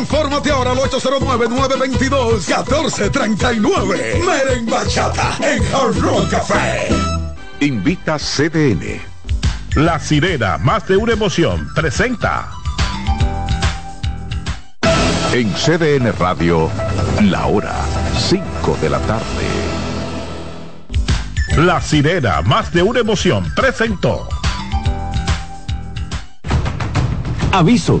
Infórmate ahora al 809-922-1439. Meren Bachata en Hard Rock Café. Invita CDN. La sirena, más de una emoción, presenta. En CDN Radio, la hora 5 de la tarde. La sirena, más de una emoción, presentó. Aviso,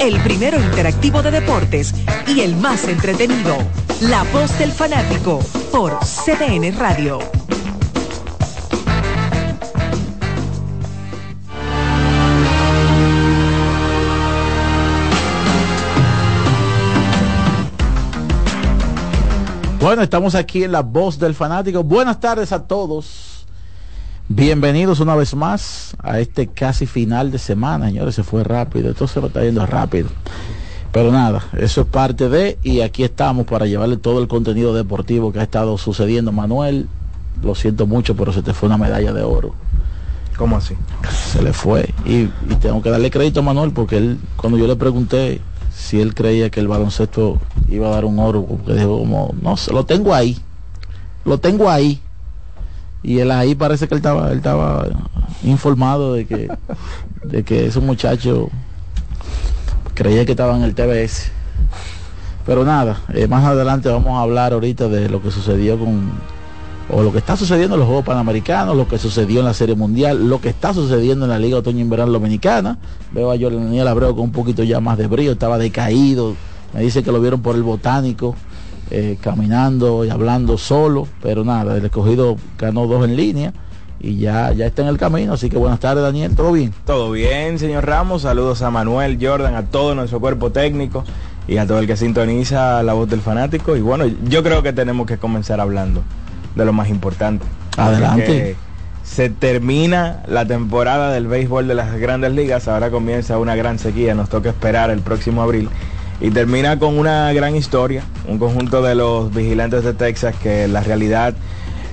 El primero interactivo de deportes y el más entretenido. La voz del fanático por CDN Radio. Bueno, estamos aquí en la voz del fanático. Buenas tardes a todos. Bienvenidos una vez más a este casi final de semana, señores. Se fue rápido, esto se lo está yendo rápido. Pero nada, eso es parte de, y aquí estamos para llevarle todo el contenido deportivo que ha estado sucediendo. Manuel, lo siento mucho, pero se te fue una medalla de oro. ¿Cómo así? Se le fue. Y, y tengo que darle crédito a Manuel porque él, cuando yo le pregunté si él creía que el baloncesto iba a dar un oro, porque dijo como, no sé, lo tengo ahí, lo tengo ahí. Y él ahí parece que él estaba, él estaba informado de que, de que esos muchachos creía que estaban en el TBS. Pero nada, eh, más adelante vamos a hablar ahorita de lo que sucedió con, o lo que está sucediendo en los Juegos Panamericanos, lo que sucedió en la Serie Mundial, lo que está sucediendo en la Liga Otoño Invernal Dominicana. Veo a Daniel Abreu con un poquito ya más de brillo, estaba decaído. Me dice que lo vieron por el botánico, eh, caminando y hablando solo, pero nada, el escogido ganó dos en línea y ya, ya está en el camino. Así que buenas tardes, Daniel, ¿todo bien? Todo bien, señor Ramos. Saludos a Manuel, Jordan, a todo nuestro cuerpo técnico y a todo el que sintoniza la voz del fanático. Y bueno, yo creo que tenemos que comenzar hablando de lo más importante. Adelante. Se termina la temporada del béisbol de las grandes ligas, ahora comienza una gran sequía, nos toca esperar el próximo abril. Y termina con una gran historia, un conjunto de los vigilantes de Texas que la realidad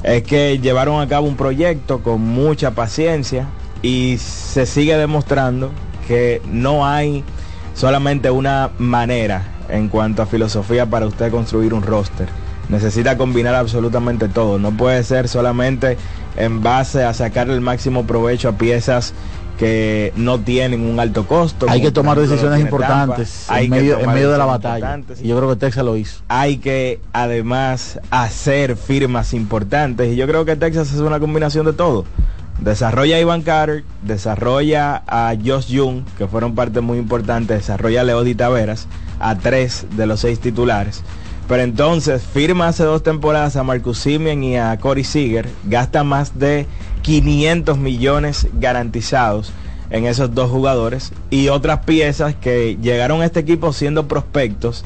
es que llevaron a cabo un proyecto con mucha paciencia y se sigue demostrando que no hay solamente una manera en cuanto a filosofía para usted construir un roster necesita combinar absolutamente todo. No puede ser solamente en base a sacar el máximo provecho a piezas que no tienen un alto costo. Hay que tomar decisiones importantes en, medio, en medio de la batalla. Y yo creo que Texas lo hizo. Hay que además hacer firmas importantes. Y yo creo que Texas es una combinación de todo. Desarrolla a Ivan Carter, desarrolla a Josh Young, que fueron parte muy importante, desarrolla a Leody Taveras, a tres de los seis titulares pero entonces firma hace dos temporadas a Marcus Simeon y a Corey Seager, gasta más de 500 millones garantizados en esos dos jugadores. Y otras piezas que llegaron a este equipo siendo prospectos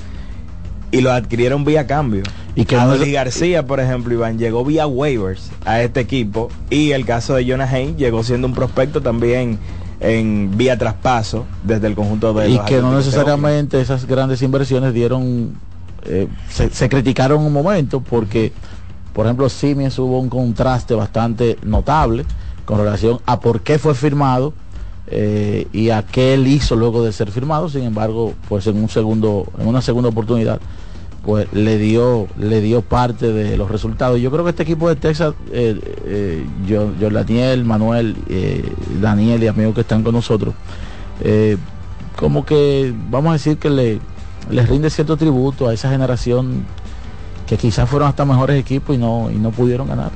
y lo adquirieron vía cambio. Y que Adolí García, por ejemplo, Iván, llegó vía waivers a este equipo. Y el caso de Jonah Haynes llegó siendo un prospecto también en vía traspaso desde el conjunto de y que no necesariamente esas grandes inversiones dieron eh, se, criticaron un momento porque, por ejemplo, Siemens hubo un contraste bastante notable con relación a por qué fue firmado eh, y a qué él hizo luego de ser firmado. Sin embargo, pues en un segundo, en una segunda oportunidad, pues le dio, le dio parte de los resultados. Yo creo que este equipo de Texas, eh, yo, yo, Daniel, Manuel, Daniel y amigos que están con nosotros, como que vamos a decir que le les rinde cierto tributo a esa generación que quizás fueron hasta mejores equipos y no, y no pudieron ganar.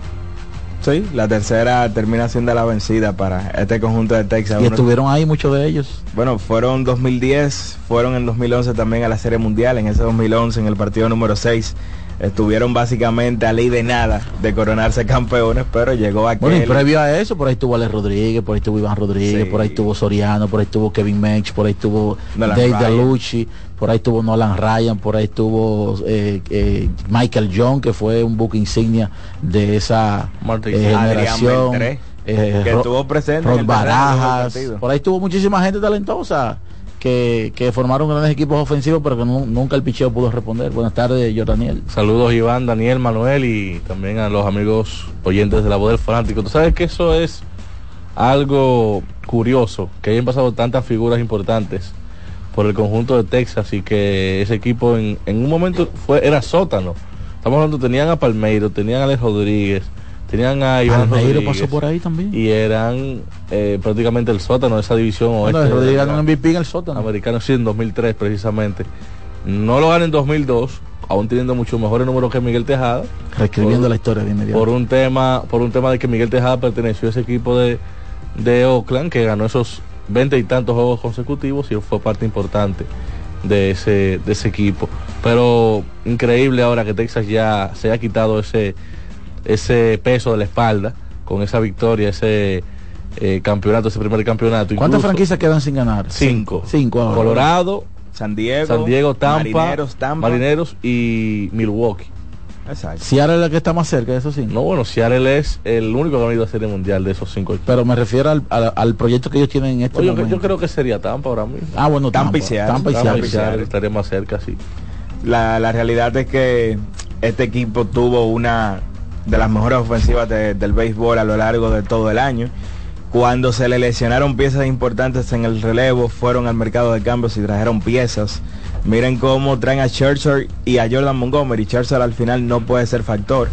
Sí, la tercera termina siendo la vencida para este conjunto de Texas. Y estuvieron ahí muchos de ellos. Bueno, fueron 2010, fueron en 2011 también a la Serie Mundial, en ese 2011 en el partido número 6 estuvieron básicamente a ley de nada de coronarse campeones, pero llegó aquel... Bueno, y previo a eso, por ahí estuvo Alex Rodríguez, por ahí estuvo Iván Rodríguez, Sí. por ahí estuvo Soriano, por ahí estuvo Kevin Mench, por ahí estuvo Dave Ryan. Dalucci, por ahí estuvo Nolan Ryan, por ahí estuvo eh, eh, Michael John, que fue un buque insignia de esa eh, generación. Beltré, eh, que estuvo presente del Barajas, por ahí estuvo muchísima gente talentosa que, formaron grandes equipos ofensivos, pero que nu- nunca el picheo pudo responder. Buenas tardes, Jordaniel. Saludos Iván, Daniel, Manuel y también a los amigos oyentes de la voz del fanático. Tú sabes que eso es algo curioso, que hayan pasado tantas figuras importantes por el conjunto de Texas y que ese equipo en, en un momento fue era sótano. Estamos hablando, tenían a Palmeiro, tenían a Alex Rodríguez, tenían a Iván Rodríguez pasó por ahí también. y eran eh, prácticamente el sótano de esa división Bueno, oeste. Rodríguez ganó un MVP en el sótano. americano sí en 2003 precisamente no lo gana en 2002 aún teniendo mucho mejores números que Miguel Tejada Reescribiendo por- la historia de inmediato. por un tema por un tema de que Miguel Tejada perteneció a ese equipo de, de Oakland que ganó esos 20 y tantos juegos consecutivos y fue parte importante de ese de ese equipo pero increíble ahora que Texas ya se ha quitado ese ese peso de la espalda con esa victoria ese eh, campeonato ese primer campeonato ¿Cuántas Incluso- franquicias quedan sin ganar? Cinco. Cinco ahora. Colorado, San Diego, San Diego, Tampa, Marineros, Tampa. Marineros y Milwaukee. Exacto. Seattle es la que está más cerca de esos cinco. No, bueno, Seattle es el único que ha venido a serie mundial de esos cinco equipos. Pero me refiero al, al- al proyecto que ellos tienen en este No, yo, momento. yo creo que sería Tampa ahora mismo. Ah, bueno, Tampa Tampa, y Seattle. Tampa y Tampa Seattle. y Seattle estaría más cerca, sí. La, la realidad es que este equipo tuvo una de las mejores ofensivas de- del béisbol a lo largo de todo el año. Cuando se le lesionaron piezas importantes en el relevo, fueron al mercado de cambios y trajeron piezas. Miren cómo traen a Scherzer y a Jordan Montgomery. Scherzer al final no puede ser factor.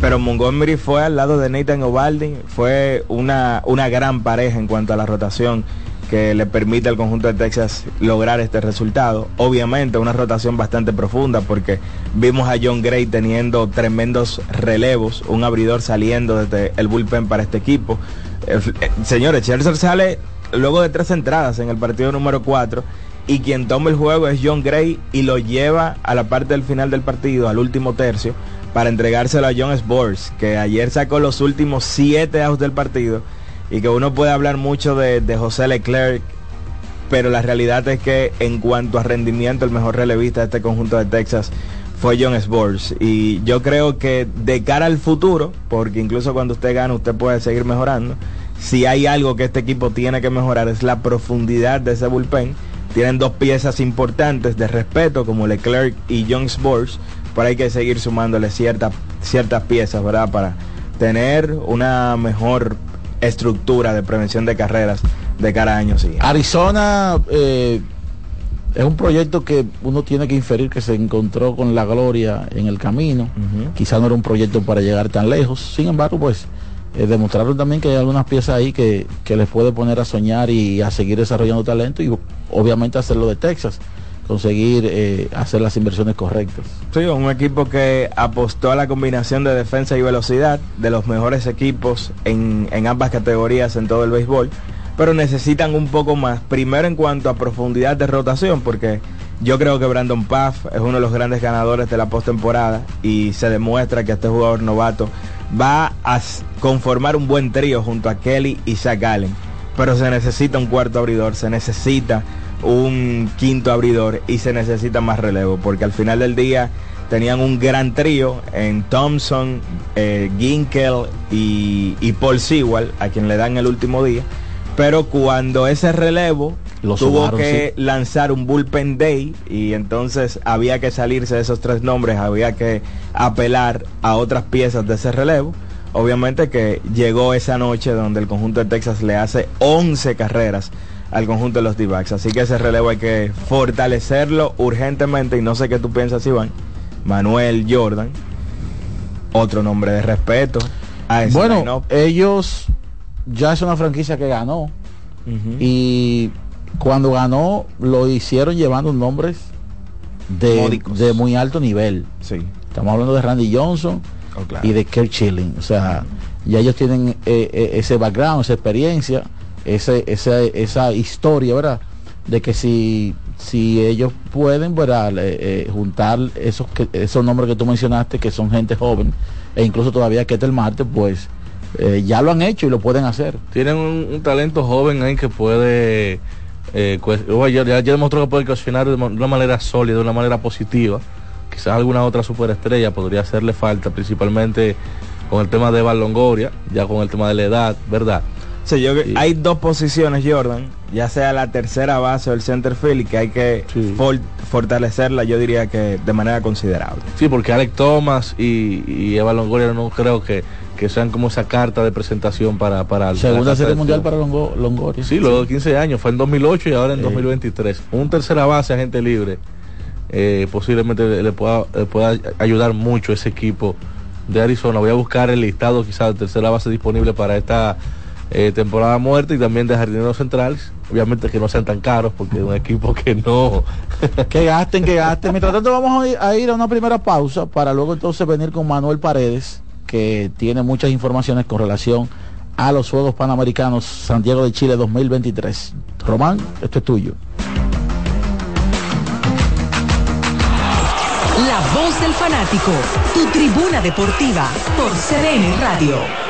Pero Montgomery fue al lado de Nathan Ovaldi. Fue una, una gran pareja en cuanto a la rotación que le permite al conjunto de Texas lograr este resultado. Obviamente una rotación bastante profunda porque vimos a John Gray teniendo tremendos relevos, un abridor saliendo desde el bullpen para este equipo. Eh, eh, señores, Scherzer sale luego de tres entradas en el partido número 4 y quien toma el juego es John Gray y lo lleva a la parte del final del partido, al último tercio, para entregárselo a John Sports, que ayer sacó los últimos siete outs del partido y que uno puede hablar mucho de, de José Leclerc, pero la realidad es que en cuanto a rendimiento, el mejor relevista de este conjunto de Texas fue John Sports. Y yo creo que de cara al futuro, porque incluso cuando usted gana, usted puede seguir mejorando. Si hay algo que este equipo tiene que mejorar es la profundidad de ese bullpen. Tienen dos piezas importantes de respeto como Leclerc y John Sports, pero hay que seguir sumándole ciertas ciertas piezas, ¿verdad? Para tener una mejor estructura de prevención de carreras de cara a años siguientes. Arizona eh, es un proyecto que uno tiene que inferir que se encontró con la gloria en el camino. Ujú. Quizá no era un proyecto para llegar tan lejos. Sin embargo, pues eh, demostraron también que hay algunas piezas ahí que, que les puede poner a soñar y a seguir desarrollando talento y obviamente hacerlo de Texas, conseguir eh, hacer las inversiones correctas. Sí, un equipo que apostó a la combinación de defensa y velocidad de los mejores equipos en, ambas categorías en todo el béisbol, pero necesitan un poco más, primero en cuanto a profundidad de rotación, porque yo creo que Brandon Paff es uno de los grandes ganadores de la postemporada y se demuestra que este jugador novato va a conformar un buen trío junto a Kelly y Zach Allen, pero se necesita un cuarto abridor, se necesita un quinto abridor y se necesita más relevo, porque al final del día tenían un gran trío en Thompson, eh, Ginkel y, y Paul Sewell, a quien le dan el último día. Pero cuando ese relevo Lo tuvo sumaron, que lanzar un bullpen day y entonces había que salirse de esos tres nombres, había que apelar a otras piezas de ese relevo. Obviamente que llegó esa noche donde el conjunto de Texas le hace 11 carreras al conjunto de los D-backs. Así que ese relevo hay que fortalecerlo urgentemente y no sé qué tú piensas, Iván. Manuel Jordan, otro nombre de respeto. a ese Bueno, ellos ya es una franquicia que ganó y cuando ganó lo hicieron llevando nombres de, de muy alto nivel. sí. Estamos hablando de Randy Johnson Oh, claro. y de Kirk Chilling. O sea, ya ellos tienen eh, eh, ese background, esa experiencia, ese, esa, esa historia, ¿verdad? De que si si ellos pueden ¿verdad? Eh, juntar esos esos nombres que tú mencionaste, que son gente joven, e incluso todavía que es el martes, pues eh, ya lo han hecho y lo pueden hacer. Tienen un, talento joven ahí que puede, eh, cues- oh, ya, ya- demostró que puede cuestionar de, una manera sólida, de una manera positiva. Quizás alguna otra superestrella podría hacerle falta, principalmente con el tema de Evan Longoria, ya con el tema de la edad, ¿verdad? Sí, yo que- Sí. hay dos posiciones, Jordan, ya sea la tercera base o el center field, y que hay que Sí. for- fortalecerla, yo diría que de manera considerable. Sí, porque Alex Thomas y, y Eva Longoria no creo que, que sean como esa carta de presentación para... para Segunda serie mundial para Longo- Longoria. Sí, luego de 15 años, fue en 2008 y ahora en Sí. 2023. Un tercera base, agente libre, eh, posiblemente le pueda, le pueda ayudar mucho ese equipo de Arizona. Voy a buscar el listado quizás de tercera base disponible para esta eh, temporada muerta y también de jardineros centrales. Obviamente que no sean tan caros porque es un equipo que no... Que gasten, que gasten. Mientras tanto vamos a ir, a ir a una primera pausa para luego entonces venir con Manuel Paredes, que tiene muchas informaciones con relación a los Juegos Panamericanos Santiago de Chile 2023. Román, esto es tuyo. La voz del fanático, tu tribuna deportiva por CDN Radio.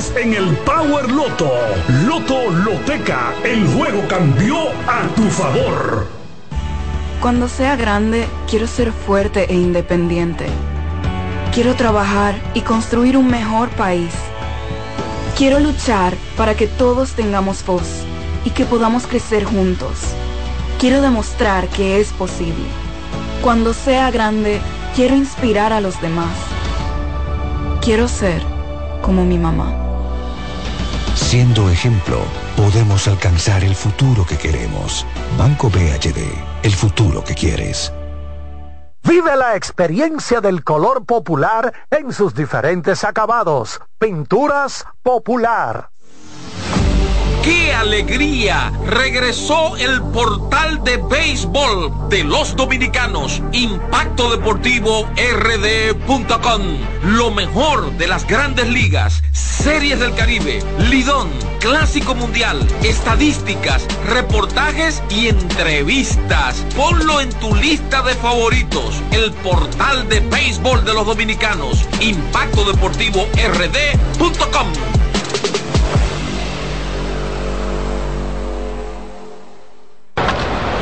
en el Power Loto. Loto Loteca, el juego cambió a tu favor. Cuando sea grande, quiero ser fuerte e independiente. Quiero trabajar y construir un mejor país. Quiero luchar para que todos tengamos voz y que podamos crecer juntos. Quiero demostrar que es posible. Cuando sea grande, quiero inspirar a los demás. Quiero ser como mi mamá. Siendo ejemplo, podemos alcanzar el futuro que queremos. Banco BHD, el futuro que quieres. Vive la experiencia del color popular en sus diferentes acabados. Pinturas popular. ¡Qué alegría! Regresó el portal de béisbol de los dominicanos, Impacto Deportivo RD.com. Lo mejor de las grandes ligas, series del Caribe, Lidón, Clásico Mundial, estadísticas, reportajes y entrevistas. Ponlo en tu lista de favoritos, el portal de béisbol de los dominicanos, Impacto Deportivo RD.com.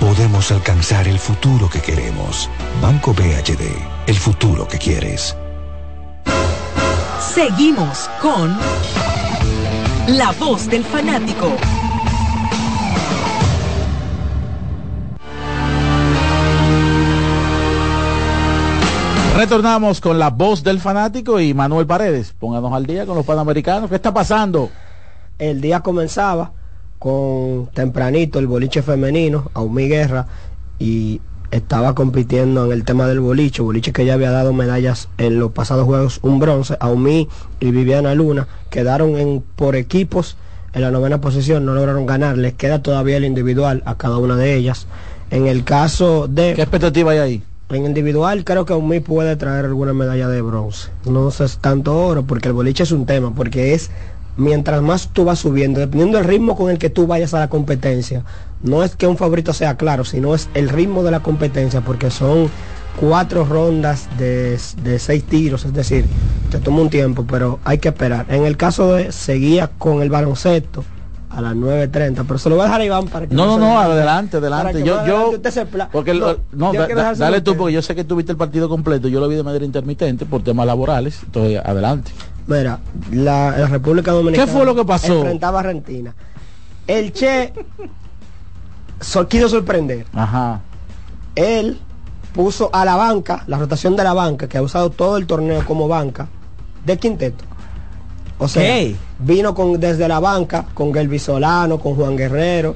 podemos alcanzar el futuro que queremos. Banco BHD, el futuro que quieres. Seguimos con La Voz del Fanático. Retornamos con la voz del fanático y Manuel Paredes. Pónganos al día con los panamericanos. ¿Qué está pasando? El día comenzaba con tempranito el boliche femenino, Aumi Guerra, y estaba compitiendo en el tema del boliche, boliche que ya había dado medallas en los pasados juegos, un bronce, Aumi y Viviana Luna, quedaron en, por equipos en la novena posición, no lograron ganar, les queda todavía el individual a cada una de ellas. En el caso de... ¿Qué expectativa hay ahí? En individual creo que Aumi puede traer alguna medalla de bronce. No sé tanto oro, porque el boliche es un tema, porque es mientras más tú vas subiendo, dependiendo del ritmo con el que tú vayas a la competencia, no es que un favorito sea claro, sino es el ritmo de la competencia, porque son cuatro rondas de, de seis tiros, es decir, te toma un tiempo, pero hay que esperar. En el caso de seguía con el baloncesto a las 9.30, pero se lo voy a dejar a Iván para que No, no, no, adelante, adelante. Yo, yo, adelante usted se pla- porque no, da- da- dale tú, porque yo sé que tuviste el partido completo. Yo lo vi de manera intermitente por temas laborales. Entonces, adelante. Mira, la, la República Dominicana. ¿Qué fue lo que pasó? Enfrentaba a Argentina. El Che so- quiso sorprender. Ajá. Él puso a la banca, la rotación de la banca, que ha usado todo el torneo como banca, de quinteto. O sea, ¿Qué? vino con, desde la banca con Gelby Solano, con Juan Guerrero,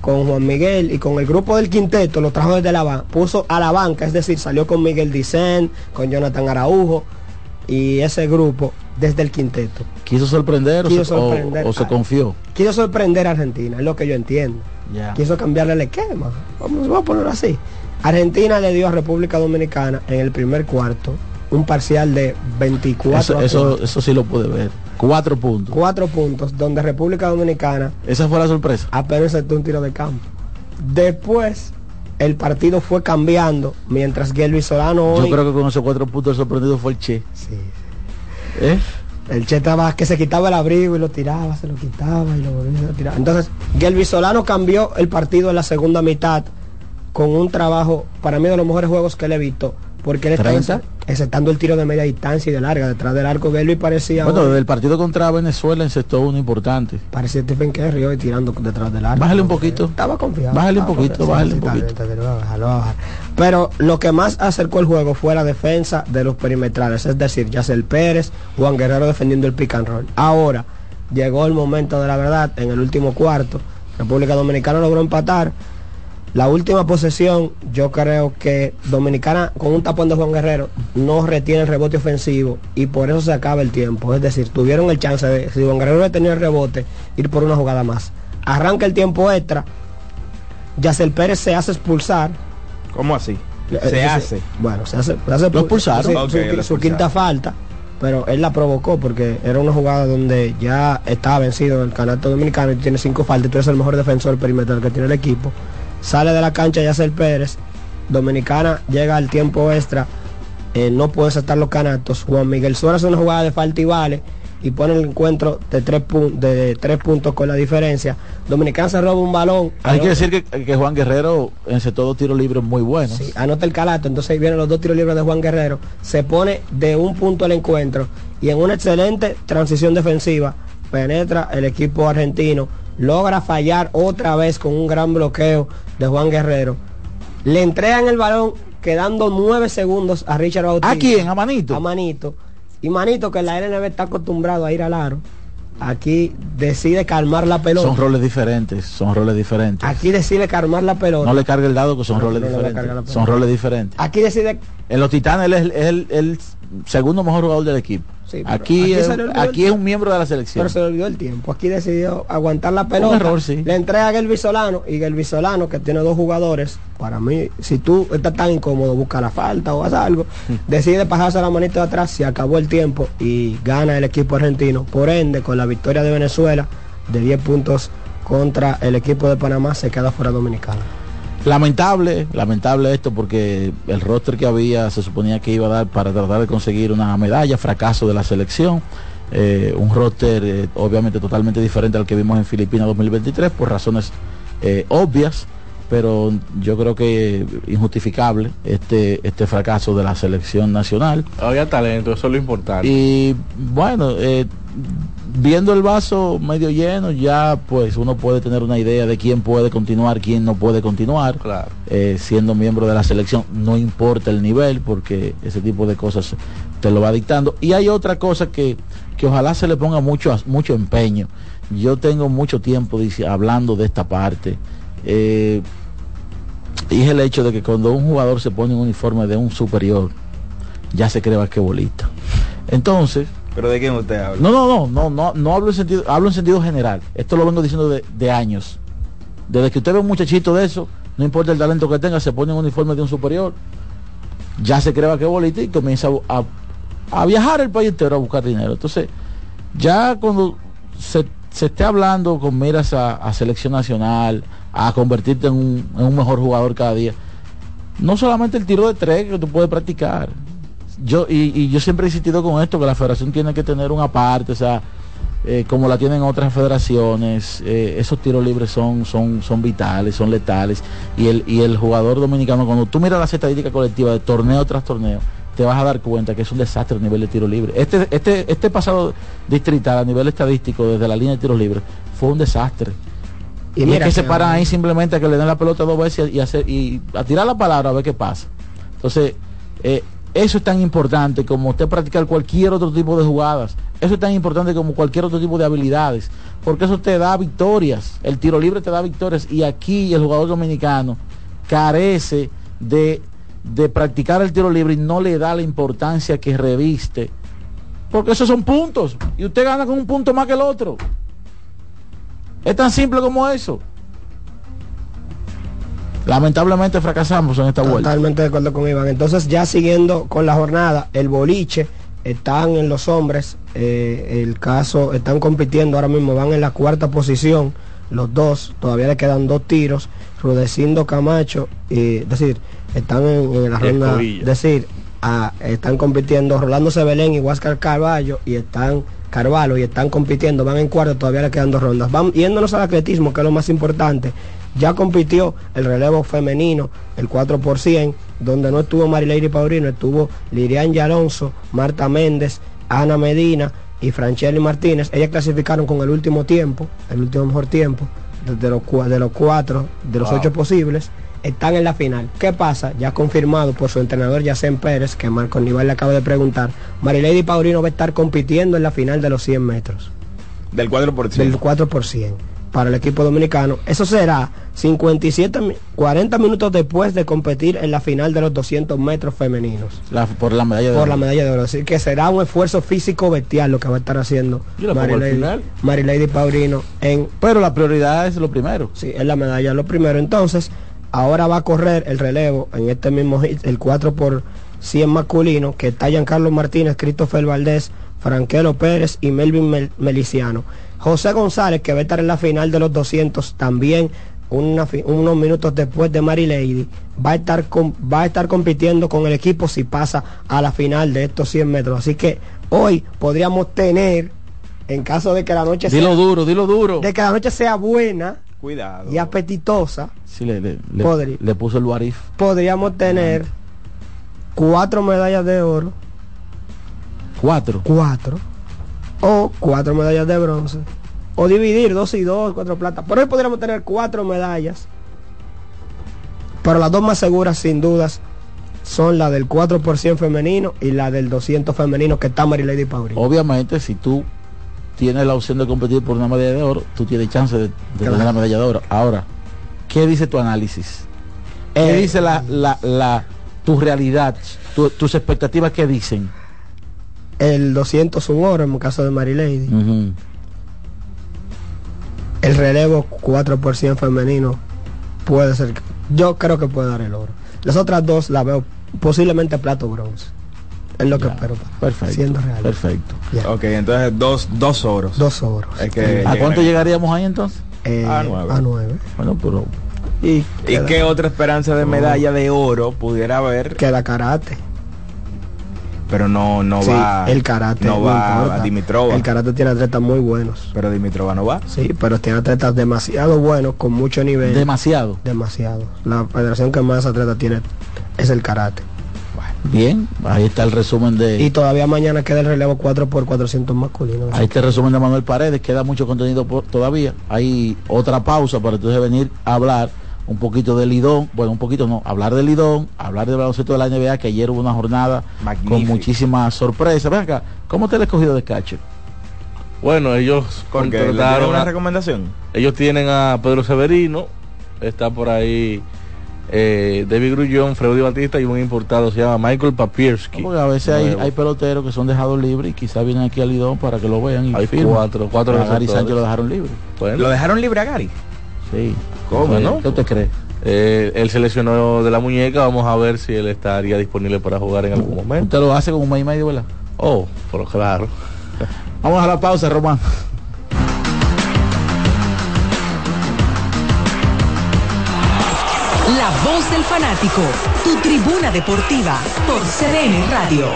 con Juan Miguel y con el grupo del quinteto, lo trajo desde la banca, puso a la banca, es decir, salió con Miguel Dicen, con Jonathan Araujo y ese grupo desde el quinteto. ¿Quiso sorprender, o Quiso o- sorprender o, se confió? Quiso sorprender a Argentina, es lo que yo entiendo. Ya. Quiso cambiarle el esquema. Vamos, vamos a ponerlo así. Argentina le dio a República Dominicana en el primer cuarto un parcial de 24 Eso, eso, 4. eso sí lo pude ver. Cuatro puntos. Cuatro puntos donde República Dominicana Esa fue la sorpresa. apenas aceptó un tiro de campo. Después el partido fue cambiando mientras Gelby Solano Yo creo que con esos cuatro puntos sorprendido fue el Che. ¿Eh? el Che estaba que se quitaba el abrigo y lo tiraba, se lo quitaba y lo volvía a tirar. Entonces, Gelby Solano cambió el partido en la segunda mitad con un trabajo, para mí, de los mejores juegos que él he visto. Porque él estaba ¿30? exceptando el tiro de media distancia y de larga. Detrás del arco, Gelby parecía. Bueno, hoy- desde el partido contra Venezuela encestó uno importante. parecía Stephen Curry hoy tirando detrás del arco. Bájale un poquito. Estaba confiado. Bájale un poquito, bájale un poquito. Pero lo que más acercó el juego fue la defensa de los perimetrales, es decir, Yacel Pérez, Juan Guerrero defendiendo el pick and roll. Ahora llegó el momento de la verdad en el último cuarto. República Dominicana logró empatar. La última posesión, yo creo que Dominicana con un tapón de Juan Guerrero no retiene el rebote ofensivo y por eso se acaba el tiempo. Es decir, tuvieron el chance de, si Juan Guerrero tenía el rebote, ir por una jugada más. Arranca el tiempo extra, Yacel Pérez se hace expulsar. ¿Cómo así? Eh, Se eh, hace. Bueno, se hace, se hace Lo expulsaron. su, lo su quinta falta, pero él la provocó porque era una jugada donde ya estaba vencido el canasto dominicano y tiene cinco faltas y tú eres el mejor defensor perimetral que tiene el equipo. Sale de la cancha Yacel Pérez, Dominicana llega al tiempo extra eh, no puede aceptar los canastos. Juan Miguel Suárez hace una jugada de falta y vale y pone el encuentro de tres, pun- de tres puntos con la diferencia. Dominicana se roba un balón. Hay que decir que, que Juan Guerrero en todo tiros libres muy buenos. Sí, anota el calato, entonces ahí vienen los dos tiros libres de Juan Guerrero, se pone de un punto el encuentro y en una excelente transición defensiva penetra el equipo argentino, logra fallar otra vez con un gran bloqueo de Juan Guerrero. Le entregan el balón quedando nueve segundos a Richard Bautista. ¿A quién? ¿A Manito? A Manito. Y Manito, que la LNB está acostumbrado a ir al aro, aquí decide calmar la pelota. Son roles diferentes, son roles diferentes. Aquí decide calmar la pelota. No le cargue el dado que son No, roles no diferentes. Son roles diferentes. Aquí decide En los Titanes él es el, es el- el segundo mejor jugador del equipo. Sí, aquí aquí es, aquí un miembro de la selección. Pero se le olvidó el tiempo. Aquí decidió aguantar la pelota. error, sí. Le entrega a Gelby Solano y Gelby Solano, que tiene dos jugadores, para mí, si tú estás tan incómodo, busca la falta o haz algo, decide pasarse la manita de atrás, se acabó el tiempo y gana el equipo argentino. Por ende, con la victoria de Venezuela de 10 puntos contra el equipo de Panamá, se queda fuera dominicana. Lamentable, lamentable esto porque el roster que había se suponía que iba a dar para tratar de conseguir una medalla, fracaso de la selección. Eh, un roster eh, obviamente totalmente diferente al que vimos en Filipinas 2023 por razones eh, obvias, pero yo creo que injustificable este, este fracaso de la selección nacional. Había talento, eso es lo importante. Y bueno, viendo el vaso medio lleno, ya pues uno puede tener una idea de quién puede continuar, quién no puede continuar. Claro. Eh, siendo miembro de la selección, no importa el nivel, porque ese tipo de cosas te lo va dictando. Y hay otra cosa que, que ojalá se le ponga mucho, mucho empeño. Yo tengo mucho tiempo dice, hablando de esta parte. Eh, y es el hecho de que cuando un jugador se pone un uniforme de un superior, ya se cree basquetbolista. Entonces, ¿Pero de quién usted habla? no, no, no, no, no, no hablo en sentido, hablo en sentido general. Esto lo vengo diciendo de, de años. Desde que usted ve un muchachito de eso, no importa el talento que tenga, se pone un uniforme de un superior, ya se cree que bolita y comienza a, a viajar el país entero a buscar dinero. Entonces, ya cuando se, se esté hablando con miras a, a selección nacional, a convertirte en un, en un mejor jugador cada día, no solamente el tiro de tres que tú puedes practicar. Yo, y, y yo siempre he insistido con esto, que la federación tiene que tener una parte, o sea, eh, como la tienen otras federaciones, eh, esos tiros libres son, son, son vitales, son letales. Y el, y el jugador dominicano, cuando tú miras las estadísticas colectivas de torneo tras torneo, te vas a dar cuenta que es un desastre a nivel de tiro libre. Este, este, este pasado distrital a nivel estadístico desde la línea de tiros libres fue un desastre. Y, es mira que se paran ahí simplemente a que le den la pelota dos veces y, hacer, y a tirar la palabra a ver qué pasa. Entonces, eh, eso es tan importante como usted practicar cualquier otro tipo de jugadas. Eso es tan importante como cualquier otro tipo de habilidades. Porque eso te da victorias. El tiro libre te da victorias. Y aquí el jugador dominicano carece de, de practicar el tiro libre y no le da la importancia que reviste. Porque esos son puntos. Y usted gana con un punto más que el otro. Es tan simple como eso. Lamentablemente fracasamos en esta vuelta. Totalmente de acuerdo con Iván. Entonces, ya siguiendo con la jornada, el boliche están en los hombres. eh, el caso, están compitiendo ahora mismo, van en la cuarta posición. Los dos, todavía le quedan dos tiros. Rudecindo Camacho, y, es decir, están en, en la ronda. Es decir, están compitiendo Rolando Sebelén y Huáscar Carballo y están Carvalho y están compitiendo, van en cuarto, todavía le quedan dos rondas. Van yéndonos al atletismo, que es lo más importante. Ya compitió el relevo femenino, el 4 por 100, donde no estuvo Marileiri Paulino, estuvo Lirian Alonso, Marta Méndez, Ana Medina y Francheli Martínez. Ellas clasificaron con el último tiempo, el último mejor tiempo, de, los, de los cuatro, de los Wow. ocho posibles, están en la final. ¿Qué pasa? Ya confirmado por su entrenador Yacen Pérez, que Marco Nival le acaba de preguntar, Marilady Paulino va a estar compitiendo en la final de los 100 metros Del 4%. del 4 por 100 para el equipo dominicano. Eso será 57, mi- 40 minutos después de competir en la final de los 200 metros femeninos. La- por la medalla de Por oro. la medalla de oro. Así que será un esfuerzo físico bestial lo que va a estar haciendo Marilady, Paulino en Pero la prioridad es lo primero. Sí, es la medalla lo primero. Entonces, ahora va a correr el relevo en este mismo hit, el 4 por 100 masculino, que está Giancarlo Martínez, Christopher Valdés, Franquelo Pérez y Melvin Mel- Meliciano. José González, que va a estar en la final de los 200, también una unos minutos después de Mary Lady, va a estar va a estar compitiendo con el equipo si pasa a la final de estos 100 metros. Así que hoy podríamos tener, en caso de que la noche Dilo sea, duro, dilo duro. de que la noche sea buena Cuidado. y apetitosa, Sí, le, le, le- Podri. le puso el Warif. podríamos tener cuatro medallas de oro, Cuatro. cuatro, o cuatro medallas de bronce, o dividir dos y dos, cuatro platas. Por hoy podríamos tener cuatro medallas, pero las dos más seguras, sin dudas, son la del 4% femenino y la del 200 femenino que está Mary Lady Paulino. Obviamente, si tú tienes la opción de competir por una medalla de oro, tú tienes chance de, de Claro. tener la medalla de oro. Ahora, ¿qué dice tu análisis? ¿Qué Eh, dice la, la, la, tu realidad, tu- tus expectativas que dicen? El 200 un oro en el caso de Mary Lady. El relevo 4% femenino puede ser. Yo creo que puede dar el oro. Las otras dos la veo posiblemente plato bronce. Es lo que espero. Perfecto. Siendo real. Perfecto. Ya. Ok, entonces dos, dos oros. Dos oros. Es que ¿A cuánto llegaríamos ahí entonces? Eh, A nueve. A nueve. Bueno, pero Y ¿Y queda, qué otra esperanza de medalla de oro pudiera haber? queda karate. Pero no, no Sí, va. el karate. No va importa. a Dimitrova. El karate tiene atletas muy buenos. Pero Dimitrova no va. Sí, pero tiene atletas demasiado buenos, con mucho nivel. demasiado. demasiado. La federación que más atletas tiene es el karate. Bien, ahí está el resumen de... Y todavía mañana queda el relevo 4 por 400 masculino. Ahí está el resumen de Manuel Paredes, queda mucho contenido por- todavía. Hay otra pausa para entonces venir a hablar un poquito del Lidón, bueno, un poquito no, hablar del Lidón, hablar del baloncesto de la NBA, que ayer hubo una jornada con muchísimas sorpresas. Ven acá, ¿cómo te le escogido de catcher? Bueno, ellos contrataron una a- recomendación. Ellos tienen a Pedro Severino, está por ahí eh, David Grullón, Freddy Batista y un importado se llama Michael Papierski. Porque a veces hay, hay peloteros que son dejados libres y quizás vienen aquí al Lidón para que lo vean y Hay firmen. cuatro, cuatro A Gary. Sánchez lo dejaron libre. Bueno, ¿Lo dejaron libre a Gary? Sí. ¿Cómo, Bueno, no? ¿Qué usted cree? eh, él se lesionó de la muñeca, vamos a ver si él estaría disponible para jugar en algún momento. Usted lo hace con un mes y medio, ¿verdad? Oh, pero claro. Vamos a la pausa, Román. La voz del fanático, tu tribuna deportiva por CDN Radio.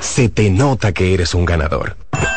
Se te nota que eres un ganador.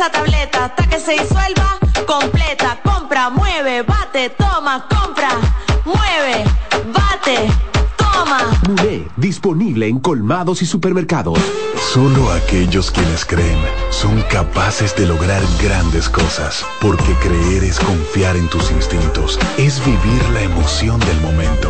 esa tableta hasta que se disuelva completa. Compra, mueve, bate, toma, compra, mueve, bate, toma. Muné, disponible en colmados y supermercados. Solo aquellos quienes creen son capaces de lograr grandes cosas, porque creer es confiar en tus instintos, es vivir la emoción del momento,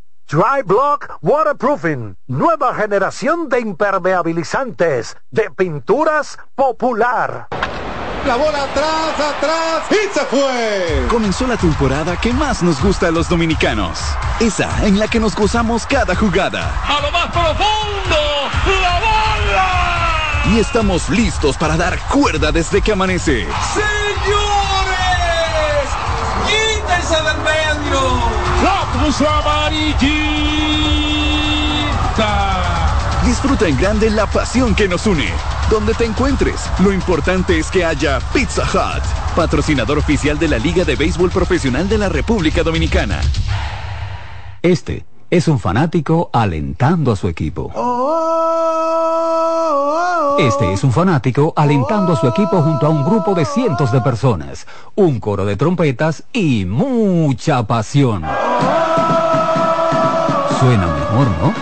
Dry Block Waterproofing, nueva generación de impermeabilizantes de pinturas popular. La bola atrás, atrás y se fue. Comenzó la temporada que más nos gusta a los dominicanos. Esa en la que nos gozamos cada jugada. A lo más profundo, la bola. Y estamos listos para dar cuerda desde que amanece. Señores, quítense del medio. Amarillita. Disfruta en grande la pasión que nos une. Donde te encuentres, lo importante es que haya Pizza Hut, patrocinador oficial de la Liga de Béisbol Profesional de la República Dominicana. Este es un fanático alentando a su equipo. Este es un fanático alentando a su equipo junto a un grupo de cientos de personas, un coro de trompetas y mucha pasión. Suena mejor, ¿no?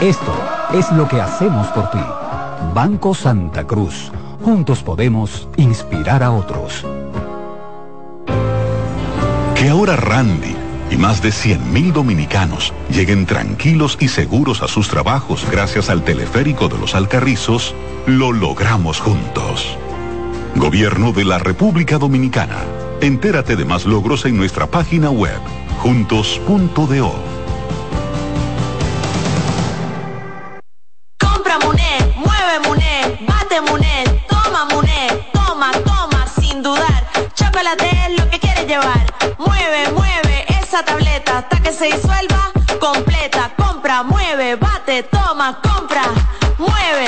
Esto es lo que hacemos por ti. Banco Santa Cruz. Juntos podemos inspirar a otros. Que ahora Randy y más de 100.000 dominicanos lleguen tranquilos y seguros a sus trabajos gracias al teleférico de los Alcarrizos, lo logramos juntos. Gobierno de la República Dominicana. Entérate de más logros en nuestra página web, juntos.do. Compra Muné, mueve Muné, bate Muné, toma Muné, toma, toma, sin dudar. Chocolate es lo que quieres llevar. Mueve, mueve esa tableta hasta que se disuelva completa. Compra, mueve, bate, toma, compra, mueve,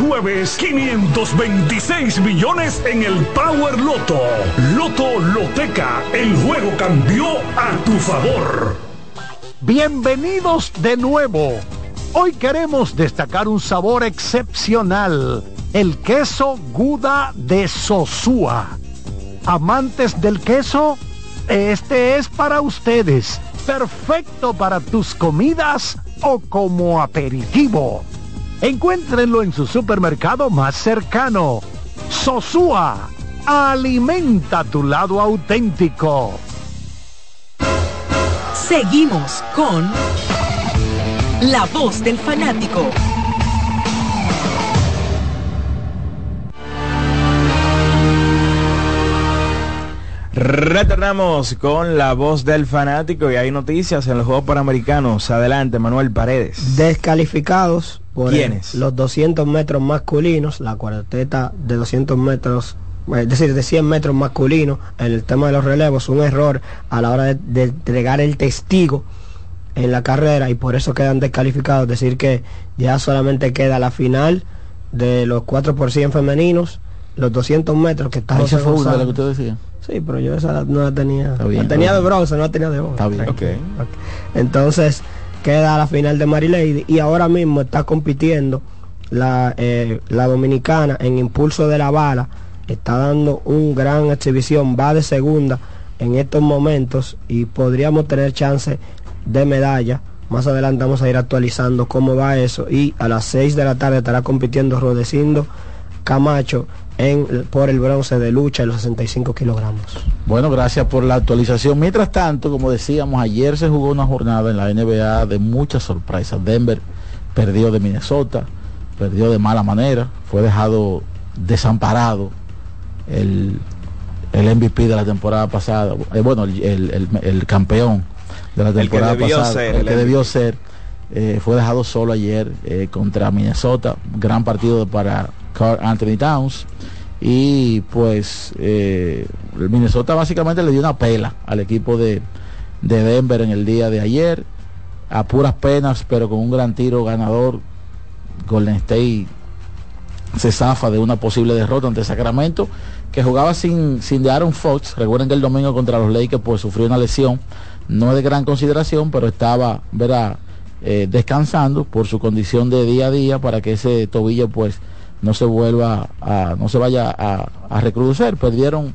jueves, 526 millones en el Power Loto. Loto Loteca, el juego cambió a tu favor. Bienvenidos de nuevo. Hoy queremos destacar un sabor excepcional, el queso Guda de Sosúa. Amantes del queso, este es para ustedes, perfecto para tus comidas o como aperitivo. Encuéntrenlo en su supermercado más cercano. Sosúa, alimenta tu lado auténtico. Seguimos con La Voz del Fanático. Retornamos con la voz del fanático y hay noticias en los Juegos Panamericanos. Adelante, Manuel Paredes. Descalificados por ¿Quiénes? los 200 metros masculinos, la cuarteta de 200 metros, es decir, de 100 metros masculinos, en el tema de los relevos, un error a la hora de, de entregar el testigo en la carrera y por eso quedan descalificados. Es decir, que ya solamente queda la final de los 4 por 100 femeninos, los 200 metros que está José fue una de que usted decía. Sí, pero yo esa no la tenía. Bien, la tenía de bronce, no la tenía de oro. Está bien. Ok. Ok. Entonces, queda la final de Marilady y ahora mismo está compitiendo la, eh, la dominicana en impulso de la bala. Está dando un gran exhibición, va de segunda en estos momentos y podríamos tener chance de medalla. Más adelante vamos a ir actualizando cómo va eso y a las 6 de la tarde estará compitiendo Rodecindo Camacho en, por el bronce de lucha en los 65 kilogramos. Bueno, gracias por la actualización. Mientras tanto, como decíamos, ayer se jugó una jornada en la NBA de muchas sorpresas. Denver perdió de Minnesota, perdió de mala manera, fue dejado desamparado el, el MVP de la temporada pasada, eh, bueno, el, el- el- el campeón de la El que temporada debió pasada, ser el el que debió ser, eh, fue dejado solo ayer eh, contra Minnesota, gran partido para Carl Anthony Towns y pues eh, Minnesota básicamente le dio una pela al equipo de, de Denver en el día de ayer a puras penas pero con un gran tiro ganador Golden State se zafa de una posible derrota ante Sacramento que jugaba sin, sin de Aaron Fox. Recuerden que el domingo contra los Lakers pues sufrió una lesión no de gran consideración pero estaba verá eh, descansando por su condición de día a día para que ese tobillo pues no se vuelva a, no se vaya a, a recrudecer. Perdieron,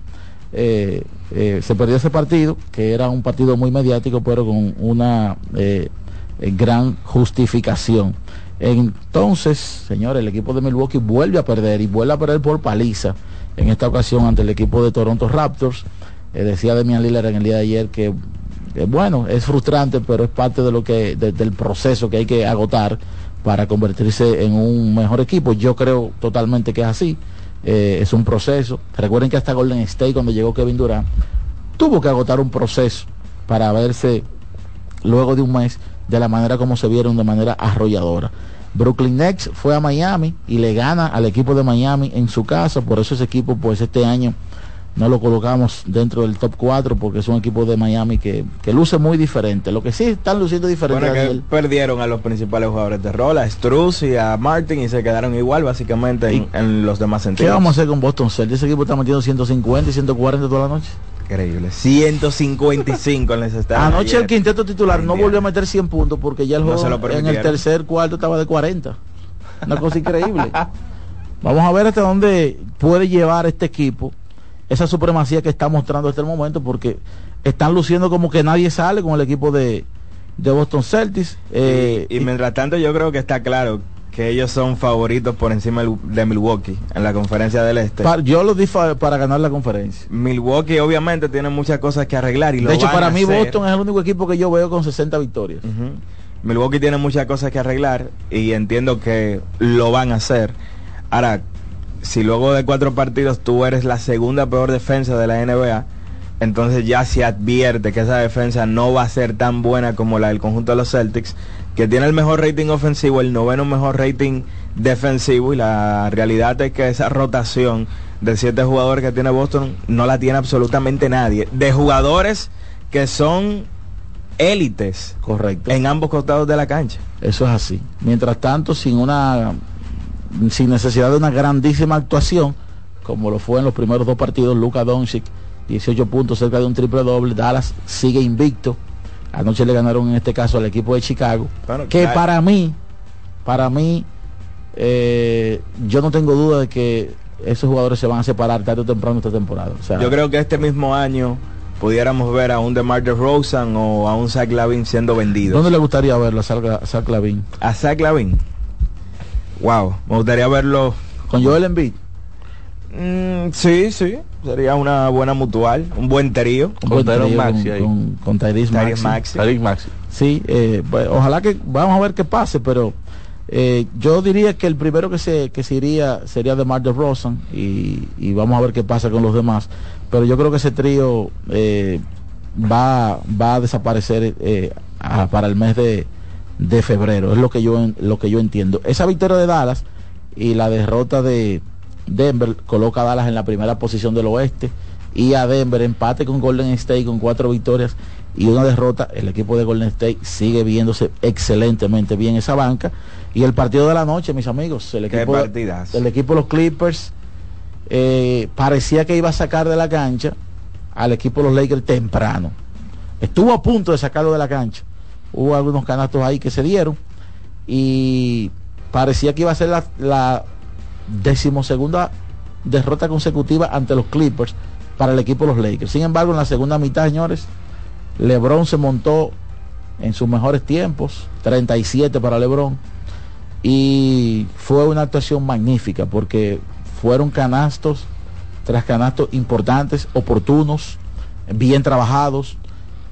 eh, eh, se perdió ese partido, que era un partido muy mediático, pero con una eh, gran justificación. Entonces, señores, el equipo de Milwaukee vuelve a perder y vuelve a perder por paliza en esta ocasión ante el equipo de Toronto Raptors. Eh, decía Demian Lillard en el día de ayer que bueno, es frustrante, pero es parte de lo que de- del proceso que hay que agotar para convertirse en un mejor equipo. Yo creo totalmente que es así. Eh, es un proceso. Recuerden que hasta Golden State cuando llegó Kevin Durant tuvo que agotar un proceso para verse luego de un mes de la manera como se vieron de manera arrolladora. Brooklyn Nets fue a Miami y le gana al equipo de Miami en su casa, por eso ese equipo pues este año no lo colocamos dentro del top 4 porque es un equipo de Miami que, que luce muy diferente. Lo que sí están luciendo diferente. Bueno, que perdieron a los principales jugadores de rol, a Struz y a Martin y se quedaron igual básicamente en, en los demás ¿Qué sentidos. vamos a hacer con Boston Celtics? Ese equipo está metiendo 150 y 140 toda la noche. Increíble. 155 les está. Anoche el quinteto titular no volvió a meter 100 puntos porque ya el juego en el tercer cuarto estaba de 40. Una cosa increíble. Vamos a ver hasta dónde puede llevar este equipo esa supremacía que está mostrando hasta el momento porque están luciendo como que nadie sale con el equipo de, de Boston Celtics. Eh, y mientras tanto yo creo que está claro que ellos son favoritos por encima de Milwaukee en la conferencia del Este. yo los di para ganar la conferencia. Milwaukee obviamente tiene muchas cosas que arreglar y lo De hecho, van para a mí hacer. Boston es el único equipo que yo veo con 60 victorias. Milwaukee tiene muchas cosas que arreglar y entiendo que lo van a hacer. Ahora, si luego de cuatro partidos tú eres la segunda peor defensa de la NBA, entonces ya se advierte que esa defensa no va a ser tan buena como la del conjunto de los Celtics, que tiene el mejor rating ofensivo, el noveno mejor rating defensivo y la realidad es que esa rotación de siete jugadores que tiene Boston no la tiene absolutamente nadie. De jugadores que son élites Correcto. en ambos costados de la cancha. Eso es así. Mientras tanto, sin una sin necesidad de una grandísima actuación, como lo fue en los primeros dos partidos, Luka Doncic, 18 puntos cerca de un triple doble, Dallas sigue invicto. Anoche le ganaron en este caso al equipo de Chicago, Bueno, que para mí, para mí, eh, yo no tengo duda de que esos jugadores se van a separar tarde o temprano esta temporada. O sea, Yo creo que este mismo año pudiéramos ver a un DeMar DeRozan o a un Zach Lavin siendo vendidos. ¿Dónde le gustaría verlo a Zach- Zach Lavin? A Zach Lavin. Wow, me gustaría verlo con Joel Embiid. Mm, sí, sí, sería una buena mutual, un buen trío. Un buen trío con, con, con Tyrese Tyrese Maxey. Maxey. Maxi. Sí, eh, pues, ojalá que vamos a ver qué pase, pero eh, yo diría que el primero que se que se iría sería de Mar de Rosen y, y vamos a ver qué pasa con los demás. Pero yo creo que ese trío eh, va va a desaparecer eh, a- para el mes de, de febrero. Es lo que yo lo que yo entiendo. Esa victoria de Dallas y la derrota de Denver coloca a Dallas en la primera posición del oeste y a Denver empate con Golden State con cuatro victorias y una derrota. El equipo de Golden State sigue viéndose excelentemente bien esa banca. Y el partido de la noche, mis amigos, el equipo, partidazo. el equipo de los Clippers eh, parecía que iba a sacar de la cancha al equipo de los Lakers temprano. Estuvo a punto de sacarlo de la cancha. Hubo algunos canastos ahí que se dieron y parecía que iba a ser la, decimosegunda derrota consecutiva ante los Clippers para el equipo de los Lakers. Sin embargo, en la segunda mitad, señores, LeBron se montó en sus mejores tiempos, 37 para LeBron, y fue una actuación magnífica porque fueron canastos tras canastos importantes, oportunos, bien trabajados.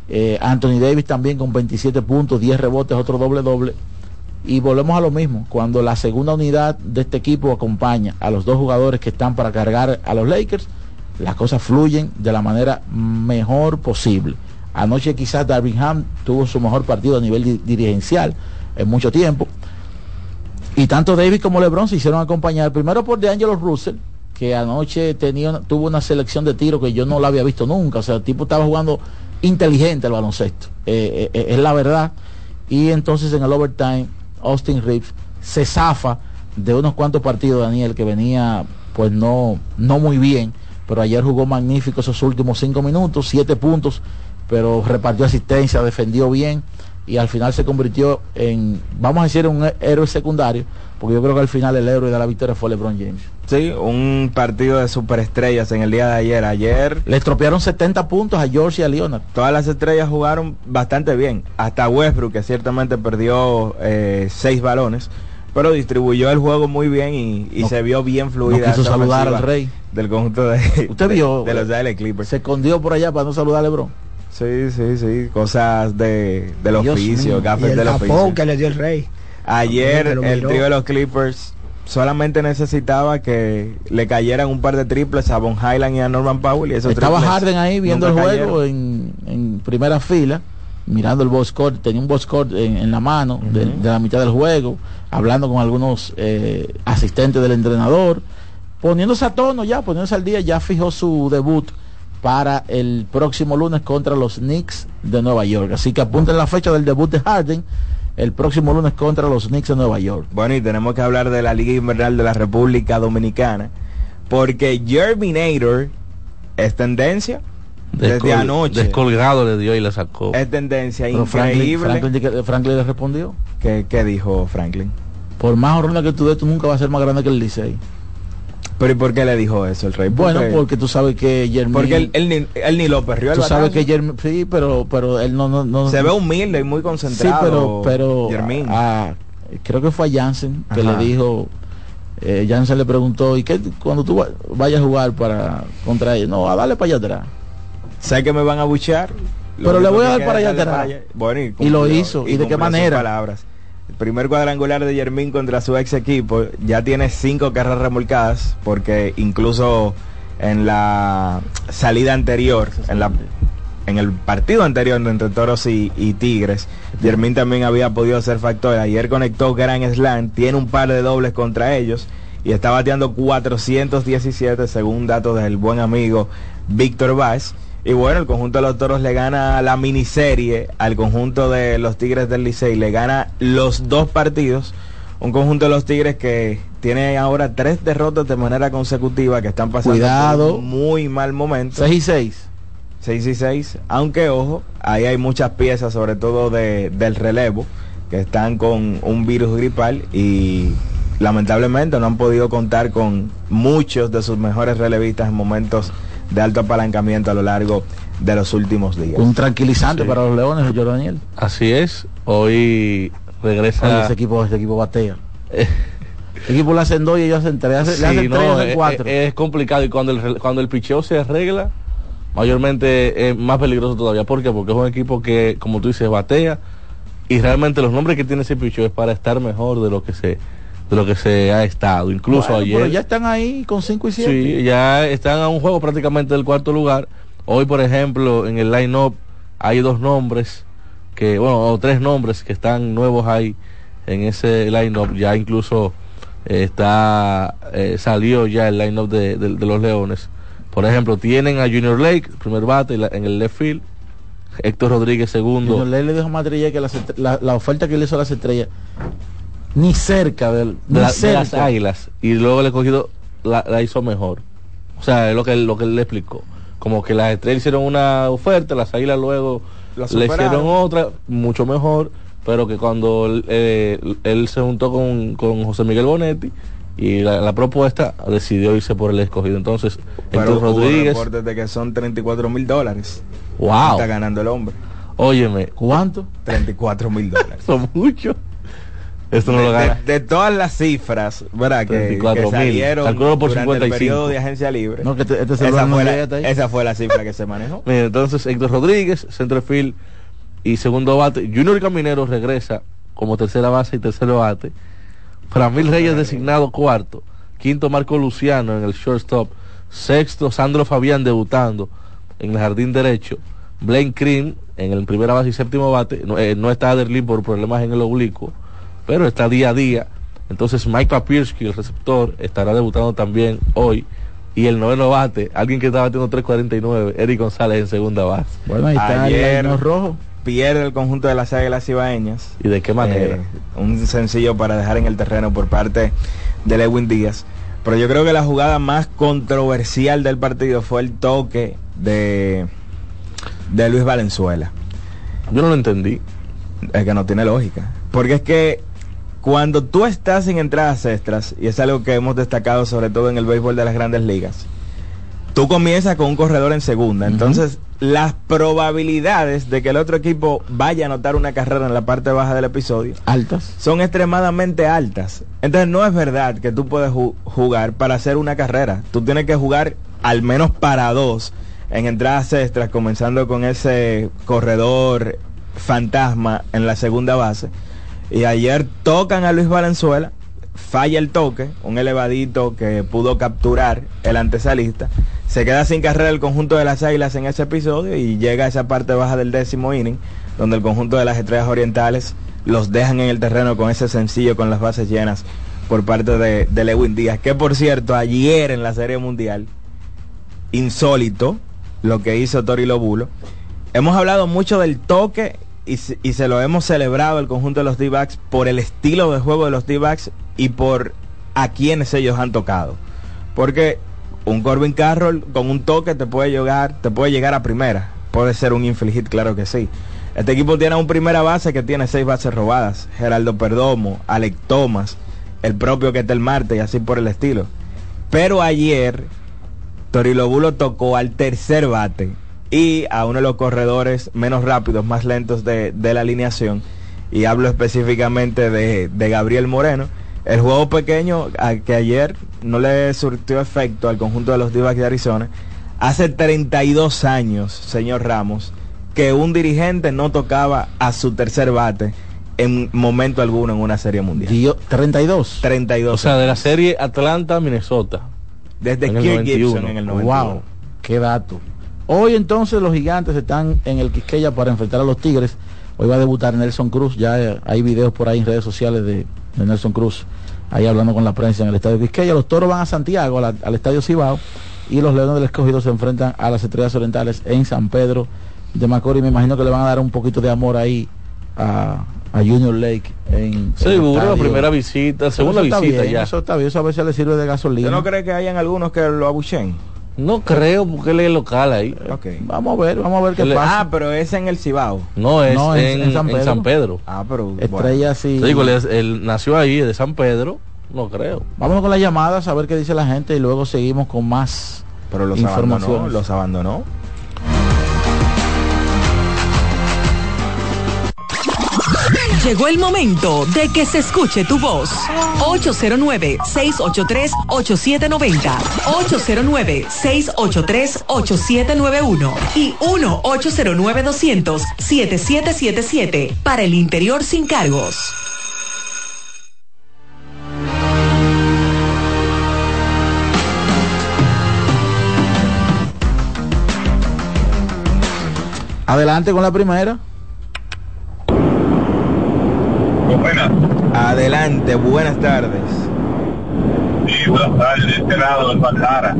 Eh, Anthony Davis también con 27 puntos, 10 rebotes, otro doble doble. Y volvemos a lo mismo, cuando la segunda unidad de este equipo acompaña a los dos jugadores que están para cargar a los Lakers, las cosas fluyen de la manera mejor posible. Anoche quizás Darvin Ham tuvo su mejor partido a nivel di- dirigencial en mucho tiempo. Y tanto Davis como LeBron se hicieron acompañar primero por DeAngelo Russell, que anoche tenía, tuvo una selección de tiro que yo no la había visto nunca. O sea, el tipo estaba jugando inteligente el baloncesto. Eh, eh, es la verdad. Y entonces en el overtime, Austin Reeves se zafa de unos cuantos partidos, Daniel, que venía pues no, no muy bien. Pero ayer jugó magnífico esos últimos cinco minutos, siete puntos, pero repartió asistencia, defendió bien y al final se convirtió en, vamos a decir, un héroe secundario, porque yo creo que al final el héroe de la victoria fue LeBron James. Sí, un partido de superestrellas en el día de ayer. Ayer Le estropearon 70 puntos a George y a Leonard. todas las estrellas jugaron bastante bien. Hasta Westbrook, que ciertamente perdió eh, seis balones, pero distribuyó el juego muy bien y, y No- se vio bien fluida. no quiso saludar al rey. Del conjunto de, Usted de- vio, de, los Dallas Clippers. Se escondió por allá para no saludar a LeBron. Sí, sí, sí. Cosas de, del Dios oficio, mío. gafes Y el del oficio. que le dio el rey. Ayer el trío de los Clippers solamente necesitaba que le cayeran un par de triples a Von Highland y a Norman Powell y esos Estaba Harden ahí viendo el juego en, en primera fila mirando el box score, tenía un box score en, en la mano de, de la mitad del juego, hablando con algunos eh, asistentes del entrenador, poniéndose a tono ya, poniéndose al día, ya fijó su debut para el próximo lunes contra los Knicks de Nueva York. Así que apunten la fecha del debut de Harden el próximo lunes contra los Knicks de Nueva York. Bueno, y tenemos que hablar de la Liga Invernal de la República Dominicana, porque Germinator es tendencia desde Descol- anoche. Descolgado le dio y le sacó. Es tendencia Pero Franklin, increíble. Franklin, ¿qué- Franklin le respondió. ¿Qué, qué dijo Franklin? Por más horrona que tú des, tú nunca vas a ser más grande que el Licey. Pero ¿y por qué le dijo eso el rey? Bueno, Porque- porque tú sabes que Jermín... Porque él, él ni, él ni lo perrió Tú sabes que Jermín... Sí, pero, pero él no... no, no Se ve humilde y muy Sí, concentrado. pero... pero Jermín. a- creo que fue a Jansen que Ajá. le dijo... Eh, Jansen le preguntó, ¿y qué cuando tú va- vayas a jugar para contra ellos? No, a darle para allá atrás. sé que me van a buchar. Lo Pero le voy a dar para allá atrás. Bueno, Y lo cumplió, hizo. ¿Y de qué manera? palabras. Primer cuadrangular de Yermín contra su ex equipo ya tiene cinco carreras remolcadas porque incluso en la salida anterior, en la en el partido anterior entre Toros y, y Tigres, Yermín también había podido ser factor. Ayer conectó Gran Slam, tiene un par de dobles contra ellos y está bateando 417 según datos del buen amigo Víctor Vaz. Y bueno, el conjunto de los toros le gana la miniserie al conjunto de los Tigres del Licey, le gana los dos partidos. Un conjunto de los Tigres que tiene ahora tres derrotas de manera consecutiva que están pasando Cuidado. por un muy mal momento. 6 y 6. 6 y 6, aunque ojo, ahí hay muchas piezas, sobre todo de, del relevo, que están con un virus gripal y lamentablemente no han podido contar con muchos de sus mejores relevistas en momentos de alto apalancamiento a lo largo de los últimos días. Un tranquilizante Sí. para los Leones, Jorge Daniel. Así es. Hoy regresa. Oye, ese equipo, ese equipo batea. el equipo le hacen dos y ellos hacen tres. Hace- le Sí, hacen no, tres hacen es, cuatro. es- es complicado y cuando el, re- cuando el picheo se arregla, mayormente es más peligroso todavía. ¿Por qué? Porque es un equipo que, como tú dices, batea y realmente los nombres que tiene ese picheo es para estar mejor de lo que se de lo que se ha estado. Incluso Bueno, ayer pero ya están ahí con 5 y 7. Sí, ya están a un juego prácticamente del cuarto lugar. Hoy, por ejemplo, en el line-up hay dos nombres, que bueno, o tres nombres que están nuevos ahí en ese line-up. Ya incluso eh, está eh, salió ya el line-up de, de- de los Leones. Por ejemplo, tienen a Junior Lake, primer bate la- en el left field. Héctor Rodríguez, segundo. Junior Ley le dijo a Madrid que las estre- la, la oferta que le hizo a las estrellas, ni cerca del, de, las águilas. Y luego el escogido la, la hizo mejor. O sea es lo que lo que él le explicó. Como que las estrellas hicieron una oferta las águilas luego La le hicieron otra mucho mejor pero que cuando eh, él se juntó con, con José Miguel Bonetti y la, la propuesta decidió irse por el escogido. Entonces Pero Rodríguez de que son 34 mil dólares. wow. Está ganando el hombre. óyeme. ¿Cuánto? 34 mil dólares. son mucho esto no de, lo gana de- de todas las cifras, ¿verdad? Que, 34.000. que salieron Calculo por durante el 55. periodo de agencia libre. No, que este- este esa, fue la, esa fue la cifra que se manejó. Mira, entonces Héctor Rodríguez, centrofield y segundo bate. Junior Caminero regresa como tercera base y tercero bate. Framil Reyes designado cuarto. Quinto Marco Luciano en el shortstop. Sexto Sandro Fabián debutando en el jardín derecho. Blaine Cream en el primera base y séptimo bate. No, eh, no está Aderlin por problemas en el oblicuo, pero está día a día. Entonces Mike Papirski, el receptor, estará debutando también hoy. Y el noveno bate, alguien que está batiendo 3.49, Eric González en segunda base. Bueno, ahí está Ayer- el rojo. Pierde el conjunto de las águilas ibaeñas. ¿Y de qué manera? Eh, un sencillo para dejar en el terreno por parte de Lewin Díaz. Pero yo creo que la jugada más controversial del partido fue el toque de, de Luis Valenzuela. Yo no lo entendí. Es que no tiene lógica. Porque es que cuando tú estás en entradas extras, y es algo que hemos destacado sobre todo en el béisbol de las grandes ligas, tú comienzas con un corredor en segunda. Entonces, las probabilidades de que el otro equipo vaya a anotar una carrera en la parte baja del episodio Altas. son extremadamente altas. Entonces no es verdad que tú puedes ju- jugar para hacer una carrera. Tú tienes que jugar al menos para dos en entradas extras, comenzando con ese corredor fantasma en la segunda base. Y ayer tocan a Luis Valenzuela, falla el toque, un elevadito que pudo capturar el antesalista. Se queda sin carrera el conjunto de las águilas en ese episodio y llega a esa parte baja del décimo inning donde el conjunto de las estrellas orientales los dejan en el terreno con ese sencillo con las bases llenas por parte de, Lewin Díaz, que por cierto ayer en la Serie Mundial, insólito lo que hizo Tori Lobulo. Hemos hablado mucho del toque y, y se lo hemos celebrado el conjunto de los D-backs por el estilo de juego de los D-backs y por a quienes ellos han tocado. Porque un Corbin Carroll con un toque te puede llegar, te puede llegar a primera. Puede ser un infield hit, claro que sí. Este equipo tiene un primera base que tiene seis bases robadas. Geraldo Perdomo, Alec Thomas, el propio Ketel Marte y así por el estilo. Pero ayer Torilobulo tocó al tercer bate y a uno de los corredores menos rápidos, más lentos de, de la alineación. Y hablo específicamente de, de Gabriel Moreno. El juego pequeño a- que ayer no le surtió efecto al conjunto de los Divas de Arizona. Hace 32 años, señor Ramos, que un dirigente no tocaba a su tercer bate en momento alguno en una serie mundial. 32. 32. O sea, de la serie Atlanta-Minnesota. Desde Kirk 91. Gibson en el 91. Wow, qué dato. Hoy entonces los gigantes están en el Quisqueya para enfrentar a los Tigres. Hoy va a debutar Nelson Cruz. Ya eh, hay videos por ahí en redes sociales de, de Nelson Cruz ahí hablando con la prensa en el estadio Quisqueya. Los toros van a Santiago, la- al estadio Cibao. Y los Leones del Escogido se enfrentan a las Estrellas Orientales en San Pedro de Macorís. Me imagino que le van a dar un poquito de amor ahí a, a Junior Lake en Seguro, la primera visita, segunda Eso está visita bien, ya. Eso está bien, eso a veces le sirve de gasolina. ¿Usted no cree que hayan algunos que lo abuchen? No creo, porque él es local ahí. Vamos a ver, vamos a ver qué pasa. Ah, pero es en el Cibao. No, es No, en, en- en San en Pedro. San Pedro. Ah, pero Estrella sí. Te digo, él, es- él nació ahí, de San Pedro. No creo. Vámonos con las llamadas a ver qué dice la gente y luego seguimos con más Pero los abandonó, informaciones. los abandonó. Llegó el momento de que se escuche tu voz. 809-683-8790. 809-683-8791. Y 1-809-200-7777. Para el interior sin cargos. Adelante con la primera. Buenas. Adelante, buenas tardes. Sí, buenas tardes, este lado del Bandara.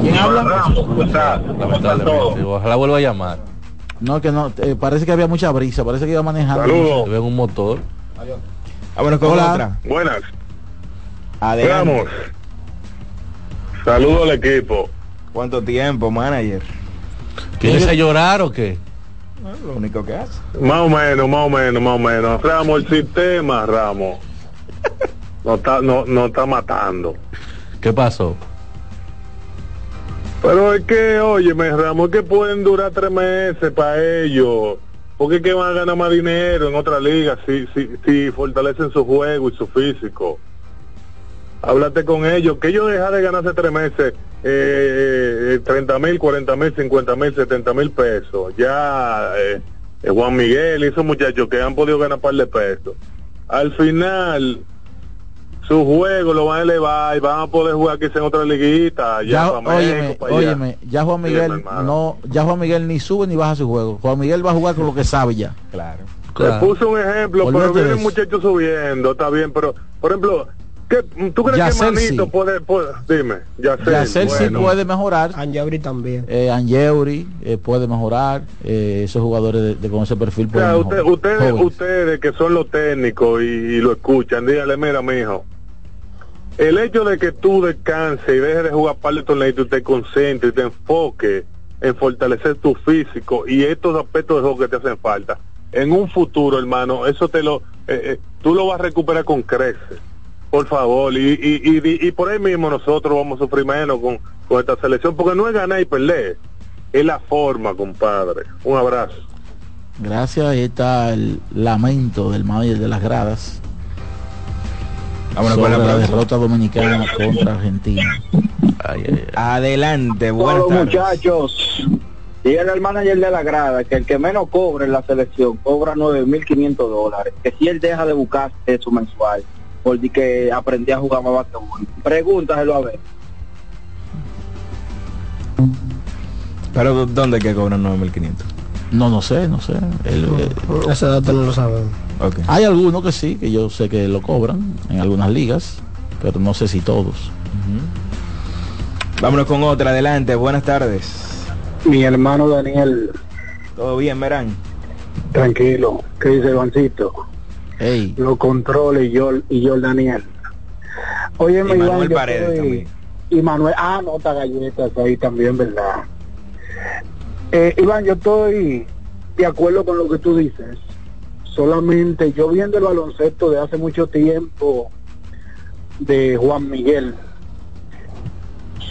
¿Quién habla? Ramos, ¿cómo estás? ¿Cómo está todo? Ojalá vuelva a llamar. No, que no, eh, parece que había mucha brisa, parece que iba manejando. Saludos. Se ve un motor. Vámonos con Hola. otra. Buenas. Adelante. Ramos. Saludo al equipo. ¿Cuánto tiempo, manager? ¿Quieres a llorar o qué? Lo único que hace. Más o menos, más o menos, más o menos. Ramos, el sistema, Ramos. Nos está, no, nos está matando. ¿Qué pasó? Pero es que, oye, Ramos, es que pueden durar tres meses para ellos. Porque es que van a ganar más dinero en otra liga si, si, si fortalecen su juego y su físico. Háblate con ellos, que ellos dejan de ganarse tres meses eh, 30 mil, 40 mil, 50 mil, 70 mil pesos. Ya eh, eh, Juan Miguel y esos muchachos que han podido ganar par de pesos. Al final, su juego lo van a elevar y van a poder jugar quizá en otra liguita. Ya, Ya, para óyeme, México, para allá. óyeme, ya Juan Miguel no, ya Juan Miguel ni sube ni baja su juego. Juan Miguel va a jugar con lo que sabe ya. Claro. Le puse un ejemplo, Olvídate pero viene eso. muchachos subiendo, está bien, pero, por ejemplo, ¿qué, ¿tú crees Yacel que Manito sí. puede, puede- dime, Yacel, Yacel sí bueno. puede mejorar. Angeuri también. Eh, Angeuri eh, puede mejorar. Eh, esos jugadores de, de con ese perfil O pueden sea, mejorar. usted- ustedes, Jóvenes. ustedes que son los técnicos y, y lo escuchan, dígale, mira, mijo, el hecho de que tú descanses y dejes de jugar par de torneos y te concentres y te enfoques en fortalecer tu físico y estos aspectos de juego que te hacen falta, en un futuro, hermano, eso te lo, eh, eh, tú lo vas a recuperar con creces, por favor, y, y, y, y- y por ahí mismo nosotros vamos a sufrir menos con, con esta selección, porque no es ganar y perder, es la forma, compadre. Un abrazo. Gracias, ahí está el lamento del manager de las gradas. Vámonos sobre con la derrota dominicana contra Argentina. Adelante, buenas Todos tardes. muchachos, dígale al manager de la grada que el que menos cobre en la selección cobra 9.500 dólares, que si él deja de buscar eso mensual, porque que aprendí a jugar más basquetbol. Pregúntaselo a ver. Pero ¿dónde es que cobran 9.500? No, no sé, no sé. Él, eh, Ese dato no lo sabemos. Hay algunos que sí, que yo sé que lo cobran en algunas ligas, pero no sé si todos. Vámonos con otra, adelante, buenas tardes. Mi hermano Daniel, ¿Todo bien, Merán? tranquilo, ¿qué dice Juancito? Lo controle y yo, y yo el Daniel. Oye, Y Manuel Paredes también. Y Manuel, ah, nota galletas ahí también, ¿verdad? Eh, Iván, yo estoy de acuerdo con lo que tú dices. Solamente yo viendo el baloncesto de hace mucho tiempo de Juan Miguel,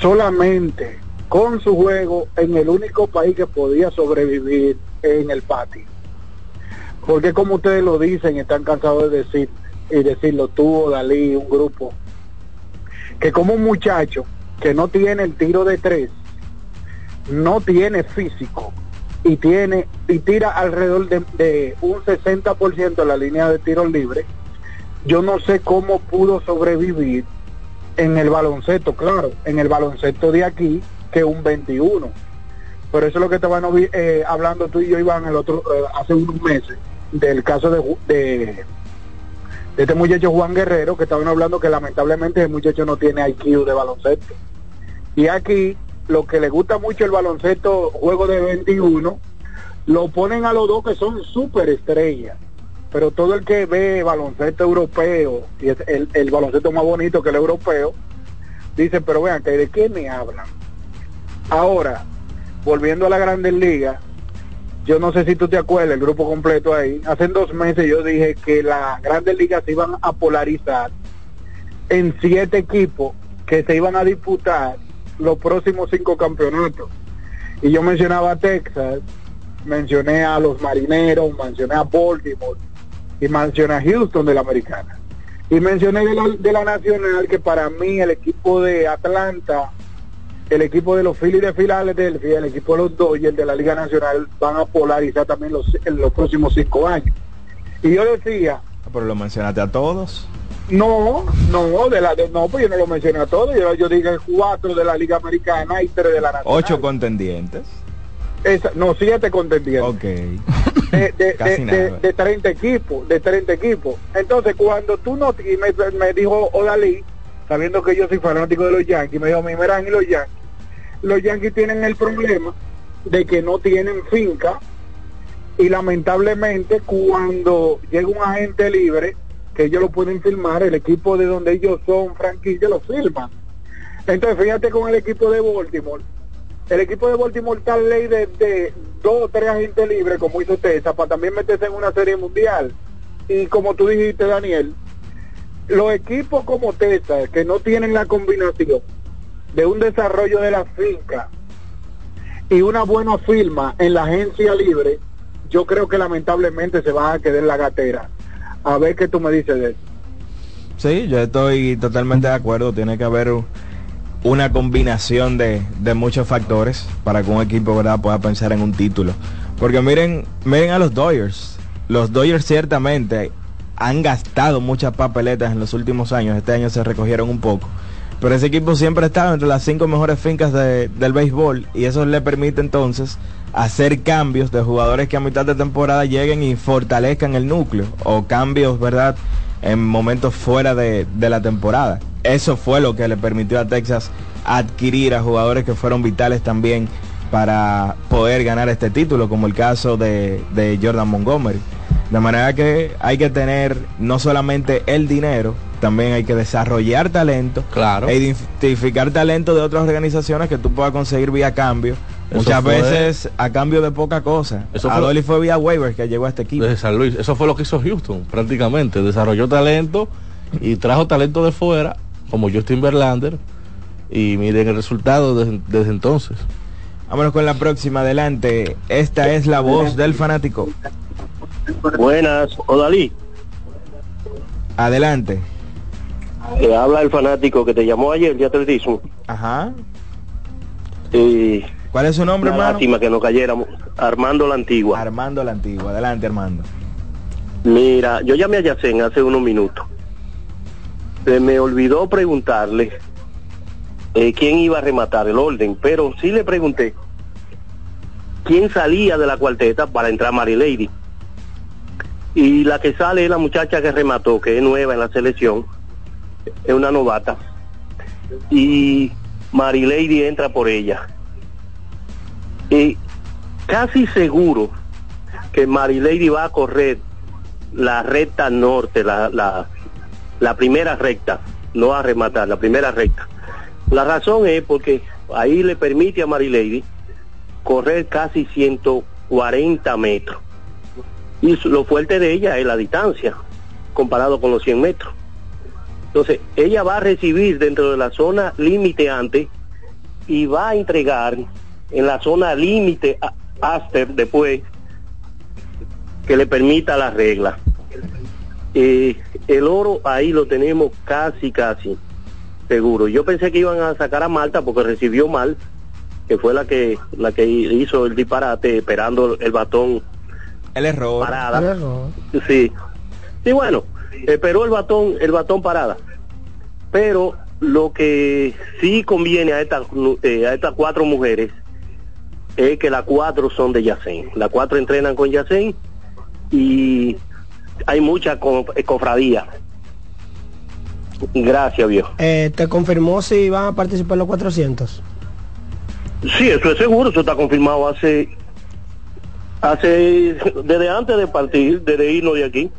solamente con su juego en el único país que podía sobrevivir en el patio. Porque como ustedes lo dicen, están cansados de decir y decirlo tú, Dalí, un grupo, que como un muchacho que no tiene el tiro de tres, no tiene físico y tiene y tira alrededor de, de un 60% en la línea de tiro libre, yo no sé cómo pudo sobrevivir en el baloncesto, claro, en el baloncesto de aquí, que un 21. Pero eso es lo que estaban eh, hablando tú y yo, Iván, el otro, eh, hace unos meses, del caso de, de, este muchacho Juan Guerrero, que estaban hablando que lamentablemente el muchacho no tiene IQ de baloncesto. Y aquí, lo que le gusta mucho el baloncesto, juego de 21, lo ponen a los dos que son súper estrellas. Pero todo el que ve baloncesto europeo, y es el, el baloncesto más bonito que el europeo, dice, pero vean, ¿de qué me hablan? Ahora, volviendo a la Grandes Ligas, yo no sé si tú te acuerdas, el grupo completo ahí, hace dos meses yo dije que las Grandes Ligas se iban a polarizar en siete equipos que se iban a disputar los próximos cinco campeonatos. Y yo mencionaba a Texas, mencioné a los Marineros, mencioné a Baltimore y mencioné a Houston de la Americana. Y mencioné de la, de la Nacional que para mí el equipo de Atlanta, el equipo de los Phillies de Filadelfia, el equipo de los Dodgers de la Liga Nacional van a polarizar también los, en los próximos cinco años. Y yo decía, Pero lo mencionaste a todos. no, no, de la, de, no, pues yo no lo mencioné a todos, yo, yo dije cuatro de la Liga Americana y tres de la Nacional. Ocho contendientes. Esa- no, siete contendientes. Ok. de, de, Casi de, de- nada. de 30 equipos, de 30 equipos. Entonces, cuando tú no, y me, me dijo Odalí, sabiendo que yo soy fanático de los Yankees, me dijo, mi y los Yankees, los Yankees tienen el problema de que no tienen finca y lamentablemente cuando llega un agente libre, que ellos lo pueden firmar, el equipo de donde ellos son franquicia lo firman. Entonces, fíjate con el equipo de Baltimore, el equipo de Baltimore está ley de, de dos o tres agentes libres, como hizo Tesa, para también meterse en una serie mundial. Y como tú dijiste, Daniel, los equipos como Tesa, que no tienen la combinación de un desarrollo de la finca y una buena firma en la agencia libre, yo creo que lamentablemente se van a quedar en la gatera. A ver qué tú me dices de eso. Sí, yo estoy totalmente de acuerdo. Tiene que haber una combinación de, de muchos factores para que un equipo ¿verdad? pueda pensar en un título. Porque miren, miren a los Dodgers. Los Dodgers ciertamente han gastado muchas papeletas en los últimos años. Este año se recogieron un poco. Pero ese equipo siempre ha estado entre las cinco mejores fincas de- del béisbol y eso le permite entonces hacer cambios de jugadores que a mitad de temporada lleguen y fortalezcan el núcleo o cambios, ¿verdad? En momentos fuera de, de la temporada. Eso fue lo que le permitió a Texas adquirir a jugadores que fueron vitales también para poder ganar este título, como el caso de, de Jordan Montgomery. De manera que hay que tener no solamente el dinero, también hay que desarrollar talento Claro. e identificar talento de otras organizaciones que tú puedas conseguir vía cambio. Eso Muchas fue- veces a cambio de poca cosa. Eso fue- Adoli fue vía waivers que llegó a este equipo. de San Luis. Eso fue lo que hizo Houston, prácticamente. Desarrolló talento y trajo talento de fuera, como Justin Verlander. Y miren el resultado desde, desde entonces. Vámonos con la próxima, adelante. Esta es la voz del fanático. Buenas, Odalí. Adelante. Te habla el fanático que te llamó ayer de atletismo. Ajá. Y ¿Cuál es su nombre, hermano? lástima que no cayéramos. Armando la Antigua. Armando la Antigua. Adelante, Armando. Mira, yo llamé a Yacen hace unos minutos. Se me olvidó preguntarle eh, quién iba a rematar el orden, pero sí le pregunté quién salía de la cuarteta para entrar Mary Lady. Y la que sale es la muchacha que remató, que es nueva en la selección, es una novata. Y Mary Lady entra por ella. Y casi seguro que Mary Lady va a correr la recta norte, la, la, primera recta, no a rematar, la primera recta. La razón es porque ahí le permite a Mary Lady correr casi 140 metros. Y lo fuerte de ella es la distancia, comparado con los 100 metros. Entonces, ella va a recibir dentro de la zona límite antes y va a entregar en la zona límite after después que le permita la regla. Eh, el oro ahí lo tenemos casi, casi seguro. Yo pensé que iban a sacar a Malta porque recibió mal, que fue la que la que hizo el disparate esperando el batón El error. parada. Sí. Sí, bueno, esperó el batón, el batón parada. Pero lo que sí conviene a estas eh, a estas cuatro mujeres es que las cuatro son de Yacén. Las cuatro entrenan con Yacén y hay mucha co- eh, cofradía. Gracias, viejo. Eh, ¿Te confirmó si van a participar los 400? Sí, eso es seguro, eso está confirmado hace hace desde antes de partir, desde irnos de aquí.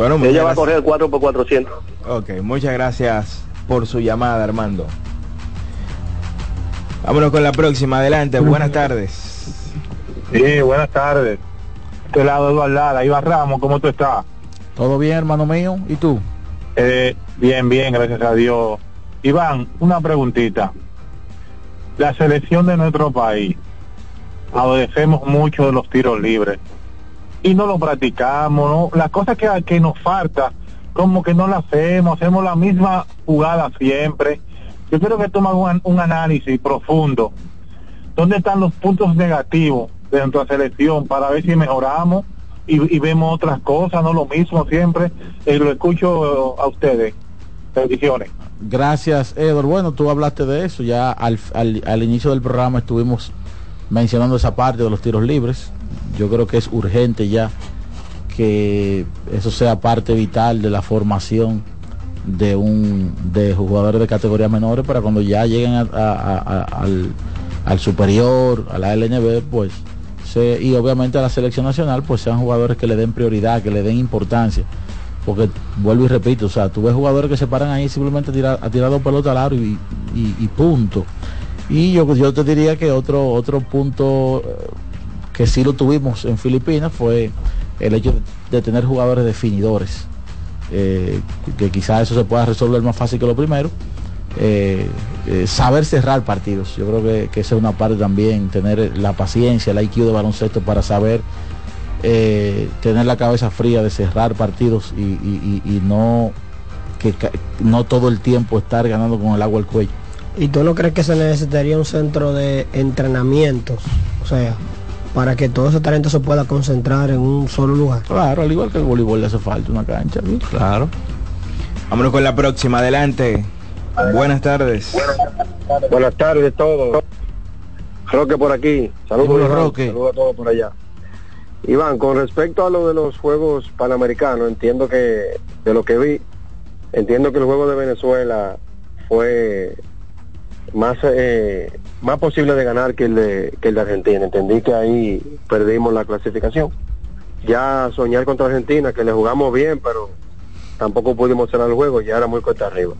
Bueno, muchas Ella va a gracias. correr el 4 por 400. Ok, muchas gracias por su llamada, Armando. Vámonos con la próxima. Adelante, buenas tardes. Sí, buenas tardes. Este lado Eduardo Lara, Iván Ramos, ¿cómo tú estás? Todo bien, hermano mío. ¿Y tú? Eh, bien, bien, gracias a Dios. Iván, una preguntita. La selección de nuestro país, adolecemos mucho de los tiros libres y no lo practicamos, ¿no? Las cosas que, que nos falta, como que no la hacemos, hacemos la misma jugada siempre. Yo quiero que tomen un, un análisis profundo. ¿Dónde están los puntos negativos de nuestra selección para ver si mejoramos y, y vemos otras cosas, no lo mismo siempre? Eh, lo escucho a ustedes. Bendiciones. Gracias, Edward. Bueno, tú hablaste de eso. Ya al, al- al inicio del programa estuvimos mencionando esa parte de los tiros libres. Yo creo que es urgente ya que eso sea parte vital de la formación de un de jugadores de categoría menores para cuando ya lleguen al, al superior, a la LNB, pues y obviamente a la selección nacional, pues sean jugadores que le den prioridad, que le den importancia. Porque vuelvo y repito, o sea, tú ves jugadores que se paran ahí simplemente a tirar, a tirar dos pelotas al aro y, y- y punto. Y yo, yo te diría que otro, otro punto eh, que sí lo tuvimos en Filipinas fue el hecho de, tener jugadores definidores. Eh, que quizás eso se pueda resolver más fácil que lo primero. Eh, eh, saber cerrar partidos. Yo creo que, que esa es una parte también, tener la paciencia, el IQ de baloncesto para saber tener la cabeza fría de cerrar partidos y, y- y- no que no todo el tiempo estar ganando con el agua al cuello. ¿Y tú no crees que se necesitaría un centro de entrenamientos? O sea, para que todo ese talento se pueda concentrar en un solo lugar. Claro, al igual que el voleibol le hace falta una cancha. ¿sí? Claro. Vámonos con la próxima. Adelante. Buenas tardes. Buenas tardes a todos. Roque por aquí. Saludos. Roque. Saludos a todos por allá. Iván, con respecto a lo de los Juegos Panamericanos, entiendo que, de lo que vi, entiendo que el juego de Venezuela fue más eh, más posible de ganar que el de, que el de Argentina. Entendí que ahí perdimos la clasificación. Ya soñar contra Argentina, que le jugamos bien, pero tampoco pudimos cerrar el juego, ya era muy cuesta arriba.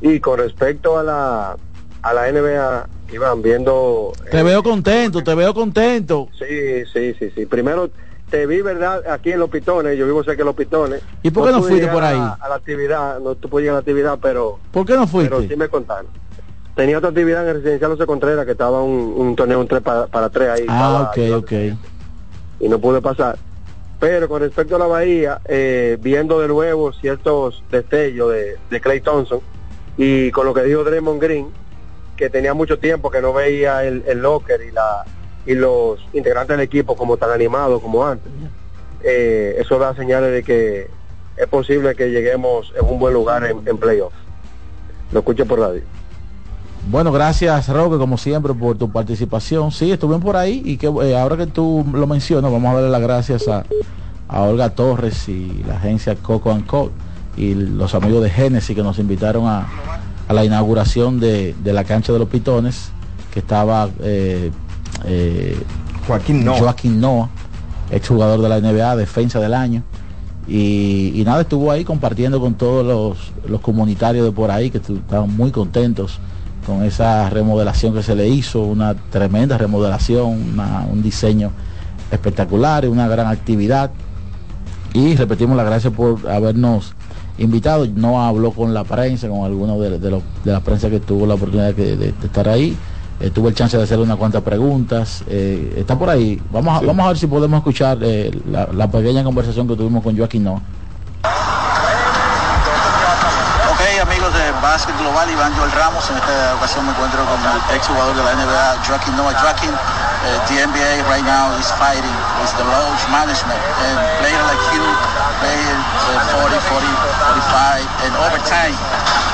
Y con respecto a la, a la NBA, Iván, viendo... Te veo contento, te veo contento. Sí, sí, sí, sí. Primero te vi, ¿verdad? Aquí en Los Pitones, yo vivo cerca de Los Pitones. ¿Y por qué no pude fuiste por ahí? A, a la actividad, no tú llegar a la actividad, pero... ¿Por qué no fuiste? Pero sí me contaron. Tenía otra actividad en el residencial José Contreras, que estaba un, un torneo un 3 para, para 3 ahí. Ah, ok, ok. y no pude pasar. Pero con respecto a la Bahía, eh, viendo de nuevo ciertos destellos de, de Clay Thompson y con lo que dijo Draymond Green, que tenía mucho tiempo que no veía el, el locker y la y los integrantes del equipo como tan animados como antes. Eh, eso da señales de que es posible que lleguemos en un buen lugar en, en playoff. Lo escucho por radio. Bueno, gracias Roque, como siempre, por tu participación. Sí, estuvieron por ahí y que eh, ahora que tú lo mencionas, vamos a darle las gracias a, a Olga Torres y la agencia Coco and Co y los amigos de Genesis que nos invitaron a, a la inauguración de, de la cancha de los Pitones, que estaba eh, eh, Joaquín Noah. Joaquín Noah, exjugador de la NBA, defensa del año. Y, y nada, estuvo ahí compartiendo con todos los, los comunitarios de por ahí que estaban muy contentos con esa remodelación que se le hizo, una tremenda remodelación, una- un diseño espectacular y una gran actividad. Y repetimos las gracias por habernos invitado. No habló con la prensa, con algunos de, de los- de la prensa que tuvo la oportunidad de, estar ahí. Eh, tuve el chance de hacerle unas cuantas preguntas. Eh, está por ahí. Vamos a, Sí. vamos a ver si podemos escuchar eh, la, la pequeña conversación que tuvimos con Joaquín Noah. Global, Iván Joel Ramos. En esta ocasión me encuentro con el ex jugador de la NBA, Joaquín Noah. Joaquín, eh, the NBA right now is fighting with the load management. And player like you, playing uh, 40, 40, 45, and overtime.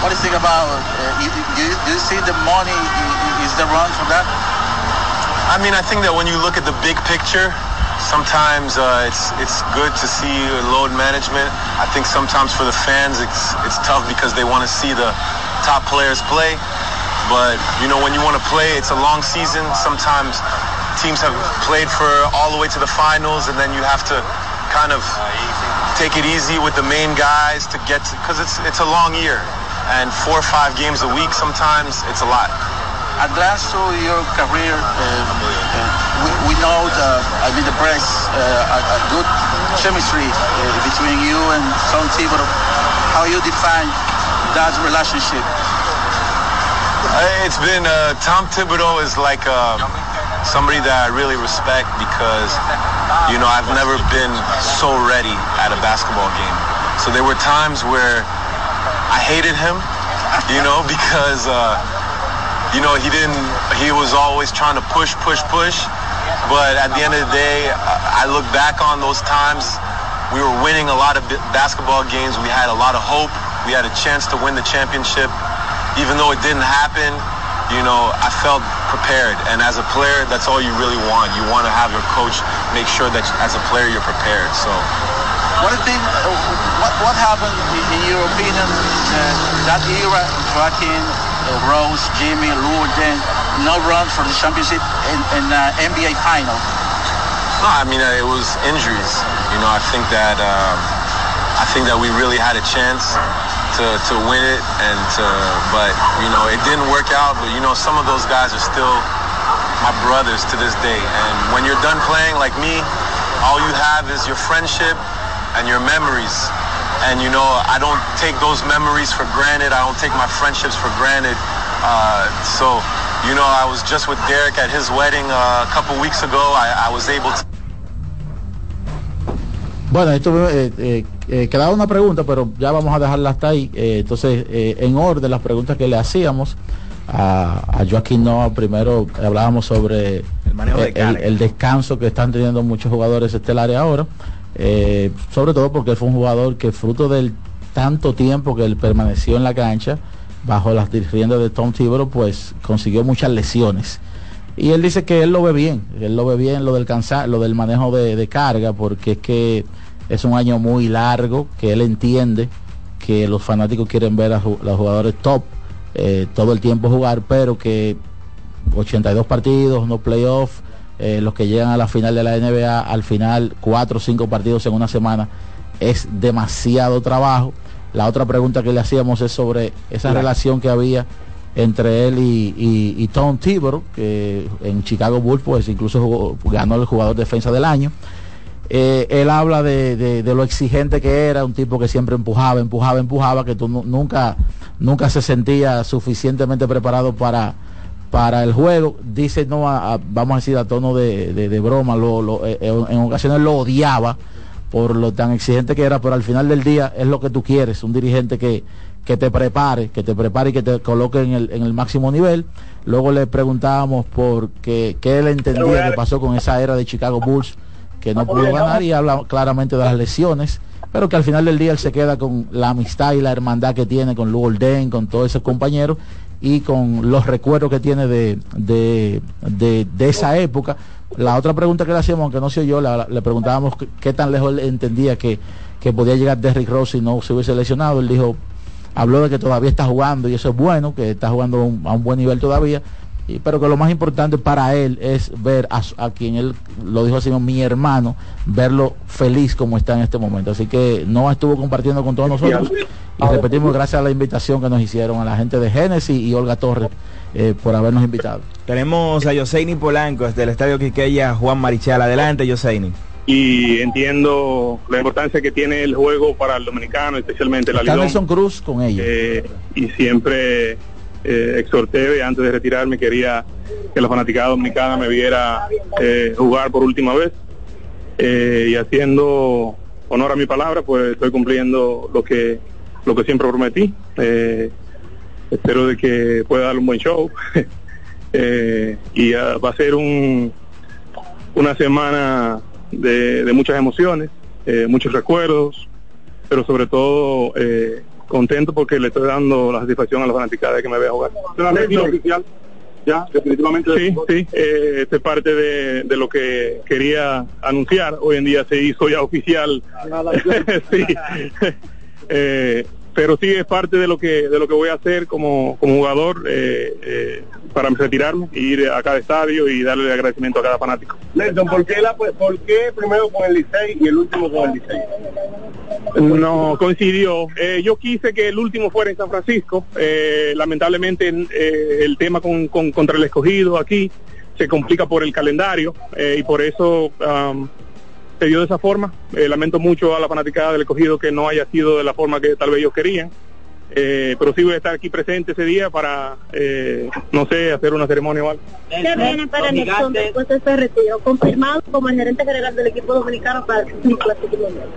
What do you think about, uh, you, you, do you see the money is the run for that? I mean, I think that when you look at the big picture, sometimes uh, it's it's good to see load management. I think sometimes for the fans, it's it's tough because they want to see the top players play. But you know, when you want to play, it's a long season. Sometimes teams have played for all the way to the finals, and then you have to kind of take it easy with the main guys to get because it's it's a long year, and four or five games a week sometimes it's a lot. To your career, uh, uh, we, we know I mean the press, uh, a, a good chemistry uh, between you and Son Thibodeau. How you define that relationship? It's been uh, Tom Thibodeau is like uh, somebody that I really respect because you know I've never been so ready at a basketball game. So there were times where I hated him, you know, because uh, you know he didn't. He was always trying to push, push, push. But at the end of the day, I look back on those times. We were winning a lot of basketball games. We had a lot of hope. We had a chance to win the championship even though it didn't happen, you know, I felt prepared. And as a player, that's all you really want. You want to have your coach make sure that as a player you're prepared. So What do you think? Uh, what what happened in, in your opinion? Uh, that era, Joaquin, uh, Rose, Jimmy, Lou, then no run for the championship in, and uh, NBA final. no, I mean, uh, it was injuries. You know, I think that um, I think that we really had a chance to, to win it, and to, but you know, it didn't work out. But you know, some of those guys are still my brothers to this day. And when you're done playing like me, all you have is your friendship and your memories. And you know, I don't take those memories for granted. I don't take my friendships for granted. Uh, so, you know, I was just with Derek at his wedding uh, a couple weeks ago. I, I was able to. Bueno, esto eh, eh, eh, quedaba una pregunta, pero ya vamos a dejarla hasta ahí. Entonces, en orden, las preguntas que le hacíamos a, a Joaquín Noah, primero hablábamos sobre el, manejo de el- carga. el descanso que están teniendo muchos jugadores estelares ahora, sobre todo porque él fue un jugador que fruto del tanto tiempo que él permaneció en la cancha, bajo las riendas de Tom Thibodeau, pues consiguió muchas lesiones. Y él dice que él lo ve bien, él lo ve bien lo del cansa lo del manejo de, de carga, porque es que es un año muy largo, que él entiende que los fanáticos quieren ver a los jugadores top eh, todo el tiempo jugar, pero que 82 partidos, no playoff, eh, los que llegan a la final de la NBA, al final 4 o 5 partidos en una semana, es demasiado trabajo. La otra pregunta que le hacíamos es sobre esa Claro. relación que había entre él y, y- Tom Thibodeau, que en Chicago Bulls pues incluso jugó- ganó el jugador defensa del año. Eh, él habla de, de- lo exigente que era, un tipo que siempre empujaba, empujaba, empujaba, que tú nu- nunca, nunca se sentía suficientemente preparado para, para el juego. Dice, no, a- vamos a decir a tono de broma, lo- lo- eh, eh, en ocasiones lo odiaba por lo tan exigente que era, pero al final del día es lo que tú quieres, un dirigente que, que te prepare, que te prepare y que te coloque en el, en el máximo nivel. Luego le preguntábamos por qué, qué él entendía que pasó con esa era de Chicago Bulls, que no pudo ganar y habla claramente de las lesiones, pero que al final del día él se queda con la amistad y la hermandad que tiene con Lou Olden, con todos esos compañeros, y con los recuerdos que tiene de, de, de, de esa época. La otra pregunta que le hacíamos, aunque no sé yo, la- le preguntábamos qué, qué tan lejos él entendía que, que podía llegar Derrick Rose si no se hubiese lesionado. Él dijo, habló de que todavía está jugando y eso es bueno, que está jugando a un, a un buen nivel todavía. Y, pero que lo más importante para él es ver a, quien él lo dijo así, mi hermano, verlo feliz como está en este momento. Así que no estuvo compartiendo con todos nosotros. Y repetimos, gracias a la invitación que nos hicieron a la gente de Génesis y Olga Torres eh, por habernos invitado. Tenemos a Yoseini Polanco desde el Estadio Quiqueya, Juan Marichal. Adelante, Yoseini. Y entiendo la importancia que tiene el juego para el dominicano, especialmente la. Nelson Cruz con ellos. Eh, y siempre eh, exhorté antes de retirarme quería que la fanaticada dominicana me viera eh, jugar por última vez Eh, y haciendo honor a mi palabra pues estoy cumpliendo lo que lo que siempre prometí Eh, espero de que pueda dar un buen show Eh, y va a ser un una semana de, de muchas emociones eh, muchos recuerdos pero sobre todo eh, contento porque le estoy dando la satisfacción a la fanaticada de que me vea jugar. oficial? Ya, definitivamente. Sí, sí, eh, este es parte de, de lo que quería anunciar. Hoy en día se hizo ya oficial. sí. Eh, pero sí es parte de lo que de lo que voy a hacer como, como jugador eh, eh, para retirarme, ir a cada estadio y darle agradecimiento a cada fanático. Nelson, ¿por qué, la, ¿por qué primero con el Licey y el último con el Licey? No, coincidió. Eh, yo quise que el último fuera en San Francisco. Eh, lamentablemente eh, el tema con, con- contra el escogido aquí se complica por el calendario eh, y por eso am, se dio de esa forma. Eh, lamento mucho a la fanaticada del escogido que no haya sido de la forma que tal vez ellos querían. Eh, pero sí voy a estar aquí presente ese día para, eh, no sé, hacer una ceremonia o algo. ¿Qué viene para Nelson después de este retiro? Confirmado como el gerente general del equipo dominicano para el próximo Clásico Mundial.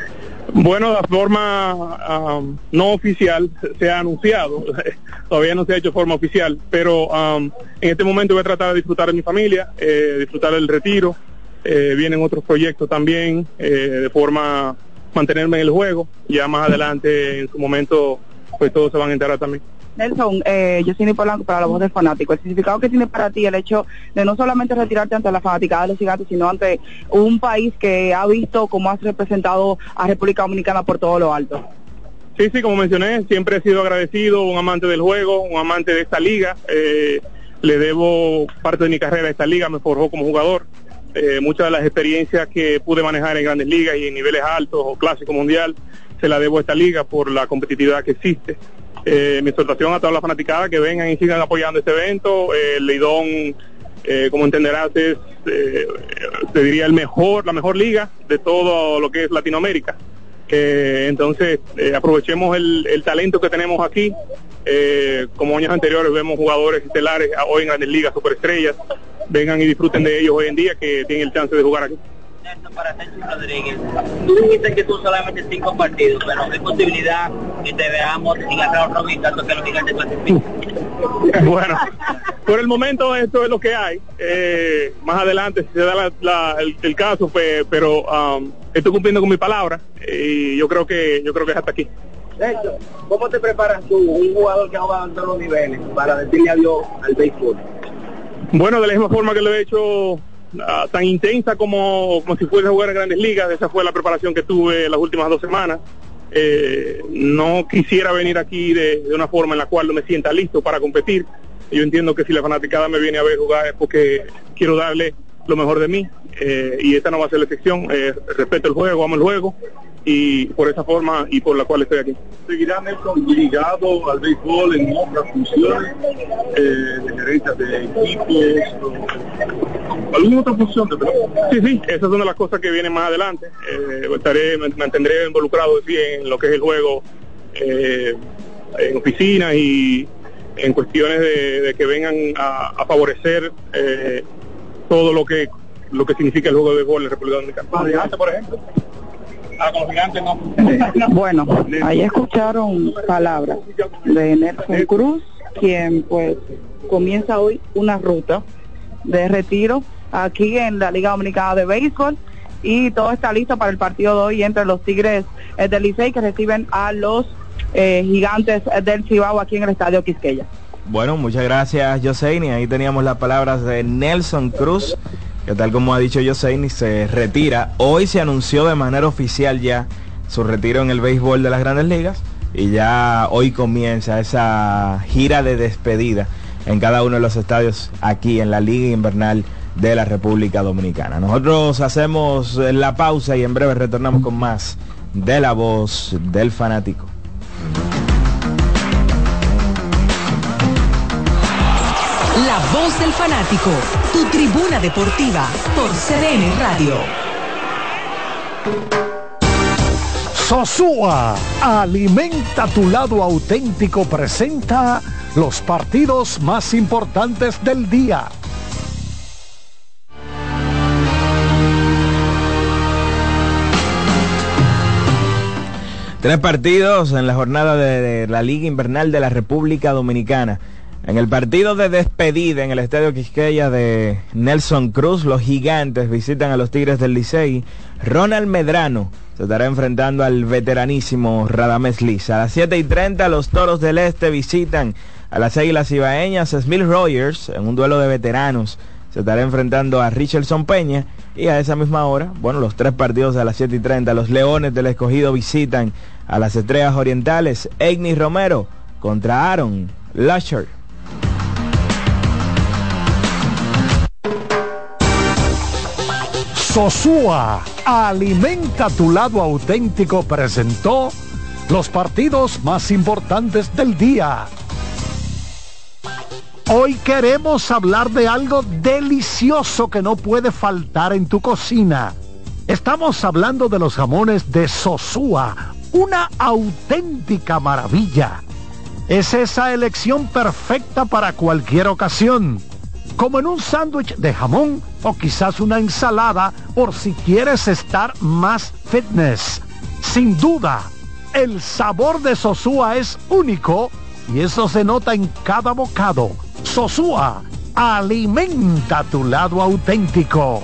Bueno, la forma am, no oficial se ha anunciado, todavía no se ha hecho forma oficial, pero am, en este momento voy a tratar de disfrutar de mi familia, eh, disfrutar del retiro, eh, vienen otros proyectos también, eh, de forma mantenerme en el juego, ya más adelante en su momento pues todos se van a enterar también. Nelson, eh, yo soy Polanco para la voz del fanático. El significado que tiene para ti el hecho de no solamente retirarte ante la fanaticada de los gigantes, sino ante un país que ha visto cómo has representado a República Dominicana por todo lo alto. Sí, sí, como mencioné, siempre he sido agradecido, un amante del juego, un amante de esta liga. eh, le debo parte de mi carrera a esta liga, me forjó como jugador. Eh, muchas de las experiencias que pude manejar en grandes ligas y en niveles altos o clásico mundial, se la debo a esta liga por la competitividad que existe. Eh, mi exhortación a toda la fanaticada que vengan y sigan apoyando este evento. Eh, Leidón, eh, como entenderás, es, eh, te diría, el mejor, la mejor liga de todo lo que es Latinoamérica. Eh, entonces, aprovechemos el talento que tenemos aquí. Eh, como años anteriores vemos jugadores estelares hoy en grandes ligas, superestrellas. Vengan y disfruten de ellos hoy en día que tienen el chance de jugar aquí. para Tenchi Rodríguez. Tú dijiste que tú solamente cinco partidos, pero hay posibilidad que te veamos sin atrás Robin, tanto que los gigantes clasifiquen. bueno, por el momento esto es lo que hay. Eh, más adelante, si se da la- la- el, el caso, pues, pero um, estoy cumpliendo con mi palabra y yo creo que yo creo que es hasta aquí. Nelson, ¿cómo te preparas tú, un jugador que ha jugado en todos los niveles, para decirle adiós al béisbol? Bueno, de la misma forma que lo he hecho ah, tan intensa como, como si fuese a jugar en grandes ligas, esa fue la preparación que tuve las últimas dos semanas. Eh, no quisiera venir aquí de, de una forma en la cual no me sienta listo para competir. Yo entiendo que si la fanaticada me viene a ver jugar es porque quiero darle lo mejor de mí eh, y esta no va a ser la excepción. Eh, respeto el juego, amo el juego y por esa forma y por la cual estoy aquí. ¿Seguirá Nelson ligado al béisbol en otras funciones, eh, de gerencia de equipos, o alguna otra función de? Sí, sí, esas son de las cosas que vienen más adelante. Eh, estaré, me mantendré involucrado sí, en lo que es el juego, eh, en oficinas y en cuestiones de, de que vengan a, a favorecer eh, todo lo que lo que significa el juego de béisbol en República Dominicana. por ejemplo. Con los gigantes no. Bueno, ahí escucharon palabras de Nelson Cruz, quien pues comienza hoy una ruta de retiro aquí en la Liga Dominicana de Béisbol y todo está listo para el partido de hoy entre los Tigres del Licey que reciben a los eh, gigantes del Cibao aquí en el Estadio Quisqueya. Bueno, muchas gracias Joseini. Ahí teníamos las palabras de Nelson Cruz, que tal como ha dicho Joseini, se retira. Hoy se anunció de manera oficial ya su retiro en el béisbol de las grandes ligas y ya hoy comienza esa gira de despedida en cada uno de los estadios aquí en la Liga Invernal de la República Dominicana. Nosotros hacemos la pausa y en breve retornamos con más de la voz del fanático. Fanático, tu tribuna deportiva por CDN Radio. Sosúa, alimenta tu lado auténtico, presenta los partidos más importantes del día. Tres partidos en la jornada de, la Liga Invernal de la República Dominicana. En el partido de despedida en el Estadio Quisqueya de Nelson Cruz, los gigantes visitan a los Tigres del Licey. Ronald Medrano se estará enfrentando al veteranísimo Radames Liz. A las 7 y 30 los Toros del Este visitan a las Águilas Ibaeñas. Smith Rogers en un duelo de veteranos se estará enfrentando a Richardson Peña. Y a esa misma hora, bueno, los tres partidos a las 7 y 30, los Leones del Escogido visitan a las Estrellas Orientales. Egni Romero contra Aaron Lasher. Sosúa, alimenta tu lado auténtico, presentó los partidos más importantes del día. Hoy queremos hablar de algo delicioso que no puede faltar en tu cocina. Estamos hablando de los jamones de Sosúa, una auténtica maravilla. Es esa elección perfecta para cualquier ocasión como en un sándwich de jamón o quizás una ensalada por si quieres estar más fitness. Sin duda, el sabor de Sosúa es único y eso se nota en cada bocado. Sosúa, alimenta tu lado auténtico.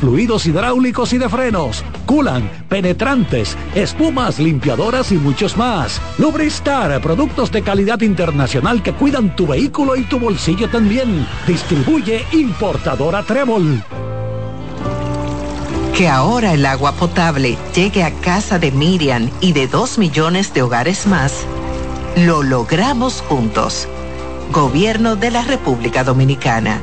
fluidos hidráulicos y de frenos, culan, penetrantes, espumas, limpiadoras y muchos más. Lubristar, productos de calidad internacional que cuidan tu vehículo y tu bolsillo también. Distribuye importadora Trébol. Que ahora el agua potable llegue a casa de Miriam y de dos millones de hogares más, lo logramos juntos. Gobierno de la República Dominicana.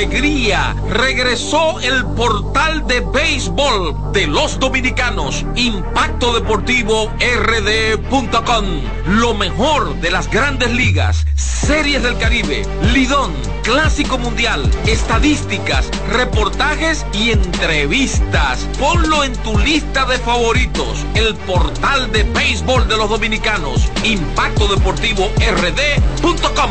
alegría! Regresó el portal de béisbol de los dominicanos, Impacto Deportivo RD.com. Lo mejor de las grandes ligas, series del Caribe, Lidón Clásico Mundial, estadísticas, reportajes y entrevistas. Ponlo en tu lista de favoritos. El portal de béisbol de los dominicanos. Impacto Deportivo RD.com.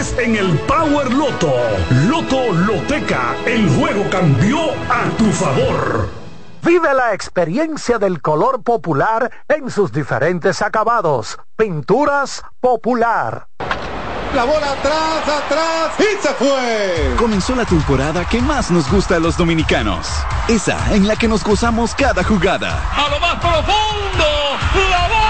en el Power Loto. Loto Loteca, el juego cambió a tu favor. Vive la experiencia del color popular en sus diferentes acabados. Pinturas popular. La bola atrás, atrás y se fue. Comenzó la temporada que más nos gusta a los dominicanos. Esa en la que nos gozamos cada jugada. A lo más profundo, la bola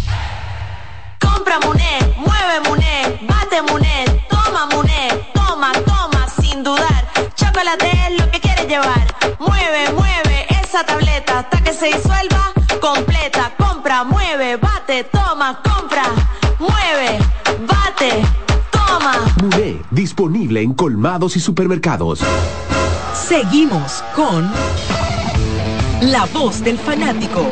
Llevar. Mueve, mueve esa tableta hasta que se disuelva completa. Compra, mueve, bate, toma, compra, mueve, bate, toma. Muné, disponible en colmados y supermercados. Seguimos con La Voz del Fanático.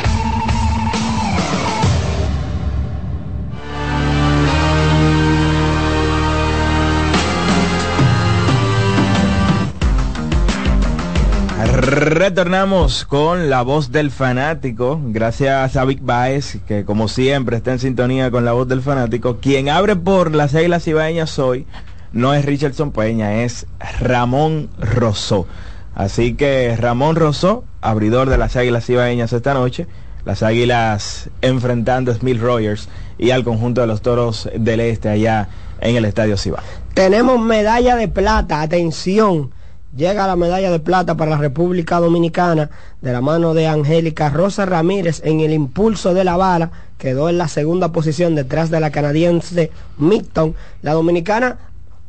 Retornamos con la voz del fanático, gracias a Vic Baez, que como siempre está en sintonía con la voz del fanático. Quien abre por las Águilas Ibaeñas hoy no es Richardson Peña, es Ramón Rosó. Así que Ramón Rosó, abridor de las Águilas Ibaeñas esta noche, las Águilas enfrentando a Smith Rogers y al conjunto de los Toros del Este allá en el Estadio Ciba. Tenemos medalla de plata, atención. Llega la medalla de plata para la República Dominicana de la mano de Angélica Rosa Ramírez en el impulso de la bala. Quedó en la segunda posición detrás de la canadiense Micton. La dominicana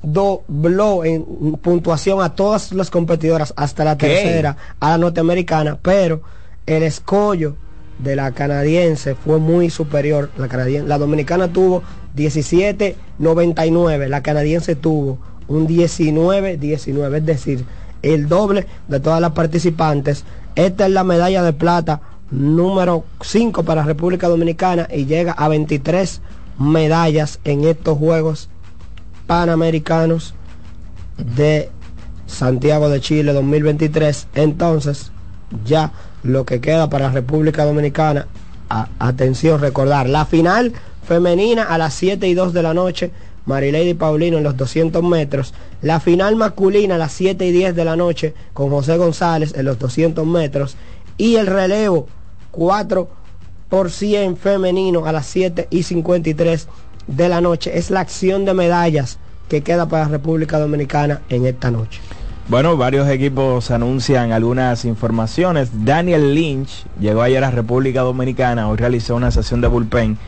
dobló en puntuación a todas las competidoras hasta la ¿Qué? tercera, a la norteamericana, pero el escollo de la canadiense fue muy superior. La, la dominicana tuvo 17.99, la canadiense tuvo un 19-19, es decir, el doble de todas las participantes. Esta es la medalla de plata número 5 para República Dominicana y llega a 23 medallas en estos Juegos Panamericanos de Santiago de Chile 2023. Entonces, ya lo que queda para República Dominicana, a- atención, recordar, la final femenina a las 7 y 2 de la noche, Marilady Paulino en los 200 metros, la final masculina a las 7 y 10 de la noche con José González en los 200 metros y el relevo 4 por 100 femenino a las 7 y 53 de la noche. Es la acción de medallas que queda para la República Dominicana en esta noche. Bueno, varios equipos anuncian algunas informaciones. Daniel Lynch llegó ayer a República Dominicana, hoy realizó una sesión de bullpen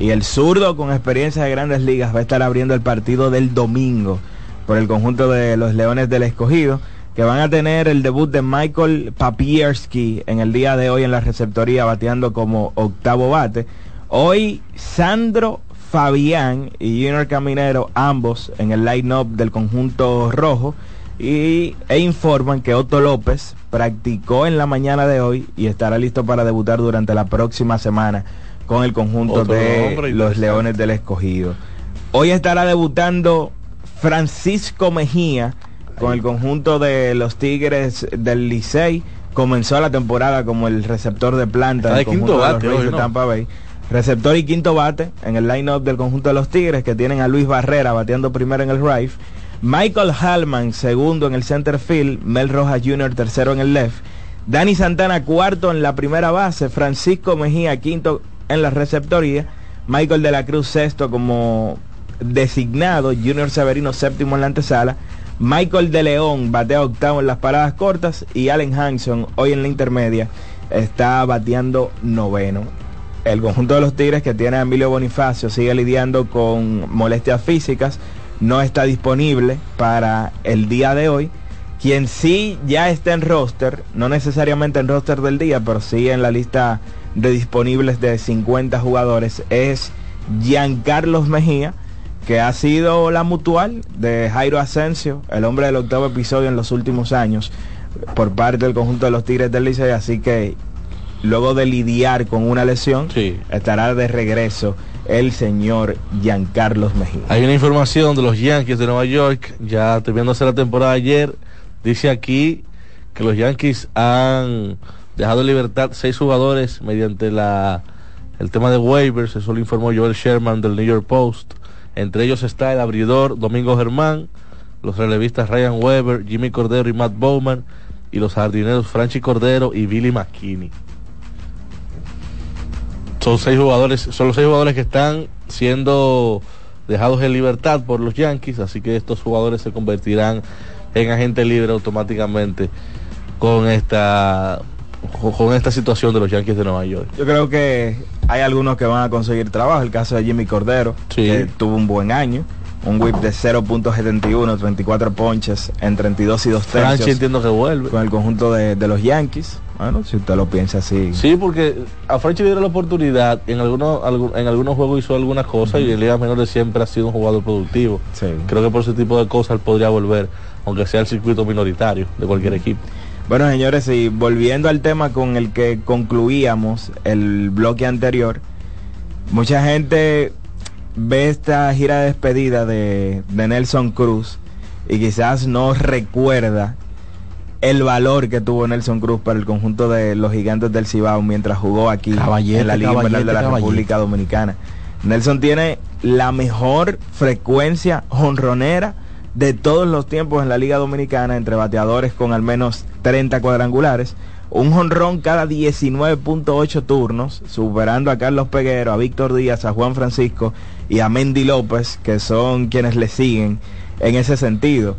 y el zurdo con experiencia de grandes ligas va a estar abriendo el partido del domingo por el conjunto de los Leones del Escogido, que van a tener el debut de Michael Papierski en el día de hoy en la receptoría bateando como octavo bate. Hoy Sandro Fabián y Junior Caminero, ambos en el line-up del conjunto rojo y, e informan que Otto López practicó en la mañana de hoy y estará listo para debutar durante la próxima semana con el conjunto Otro de los. Leones del Escogido. Hoy estará debutando Francisco Mejía con el conjunto de los Tigres del Licey. Comenzó la temporada como el receptor de planta del conjunto de los de. Tampa Bay. Receptor y quinto bate en el line-up del conjunto de los Tigres que tienen a Luis Barrera bateando primero en el right. Michael Hallman segundo en el center field. Mel Rojas Jr. tercero en el left. Dani Santana cuarto en la primera base. Francisco Mejía quinto en la receptoría. Michael de la Cruz sexto como designado. Junior Severino séptimo en la antesala. Michael de León batea octavo en las paradas cortas. Y Allen Hanson hoy en la intermedia está bateando noveno. El conjunto de los Tigres que tiene a Emilio Bonifacio sigue lidiando con molestias físicas. No está disponible para el día de hoy. Quien sí ya está en roster, no necesariamente en roster del día, pero sí en la lista de disponibles de 50 jugadores, es Giancarlos Mejía, que ha sido la mutual de Jairo Asensio, el hombre del octavo episodio en los últimos años, por parte del conjunto de los Tigres del Licey, así que luego de lidiar con una lesión, estará de regreso el señor Giancarlos Mejía. Hay una información de los Yankees de Nueva York, ya terminándose la temporada ayer, dice aquí que los Yankees han dejado en libertad seis jugadores mediante la el tema de waivers, eso lo informó Joel Sherman del New York Post. Entre ellos está el abridor Domingo Germán, los relevistas Ryan Weber, Jimmy Cordero y Matt Bowman, y los jardineros Franchi Cordero y Billy McKinney. Son seis jugadores, son los seis jugadores que están siendo dejados en libertad por los Yankees, así que estos jugadores se convertirán en agente libre automáticamente con esta con esta situación de los Yankees de Nueva York. Yo creo que hay algunos que van a conseguir trabajo. El caso de Jimmy Cordero, que tuvo un buen año. Un whip de 0.71, 34 ponches en 32 y 2 tercios. Franchi entiendo que vuelve. Con el conjunto de, de los Yankees. Bueno, si usted lo piensa así. Sí, porque a Franchi le dieron la oportunidad, en algunos, algu- en algunos juegos hizo algunas cosas y en Ligas Menores siempre ha sido un jugador productivo. Creo que por ese tipo de cosas él podría volver, aunque sea el circuito minoritario de cualquier equipo. Bueno, señores, y volviendo al tema con el que concluíamos el bloque anterior, mucha gente ve esta gira de despedida de, de Nelson Cruz y quizás no recuerda el valor que tuvo Nelson Cruz para el conjunto de los gigantes del Cibao mientras jugó aquí Caballete, en la Liga Invernal de la caballete, República Dominicana. Nelson tiene la mejor frecuencia jonronera de todos los tiempos en la Liga Dominicana entre bateadores con al menos 30 cuadrangulares. Un jonrón cada 19.8 turnos, superando a Carlos Peguero, a Víctor Díaz, a Juan Francisco y a Mendy López, que son quienes le siguen en ese sentido.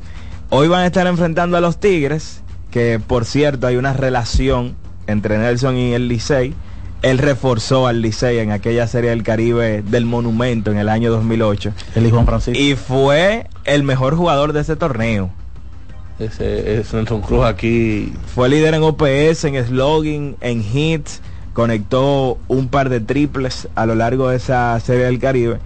Hoy van a estar enfrentando a los Tigres, que por cierto hay una relación entre Nelson y el Licey. Él reforzó al Licey en aquella serie del Caribe del Monumento en el año 2008. El hijo Juan Francisco. Y fue el mejor jugador de ese torneo. Ese es Nelson Cruz aquí. Fue líder en OPS, en slogan, en hits. Conectó un par de triples a lo largo de esa serie del Caribe.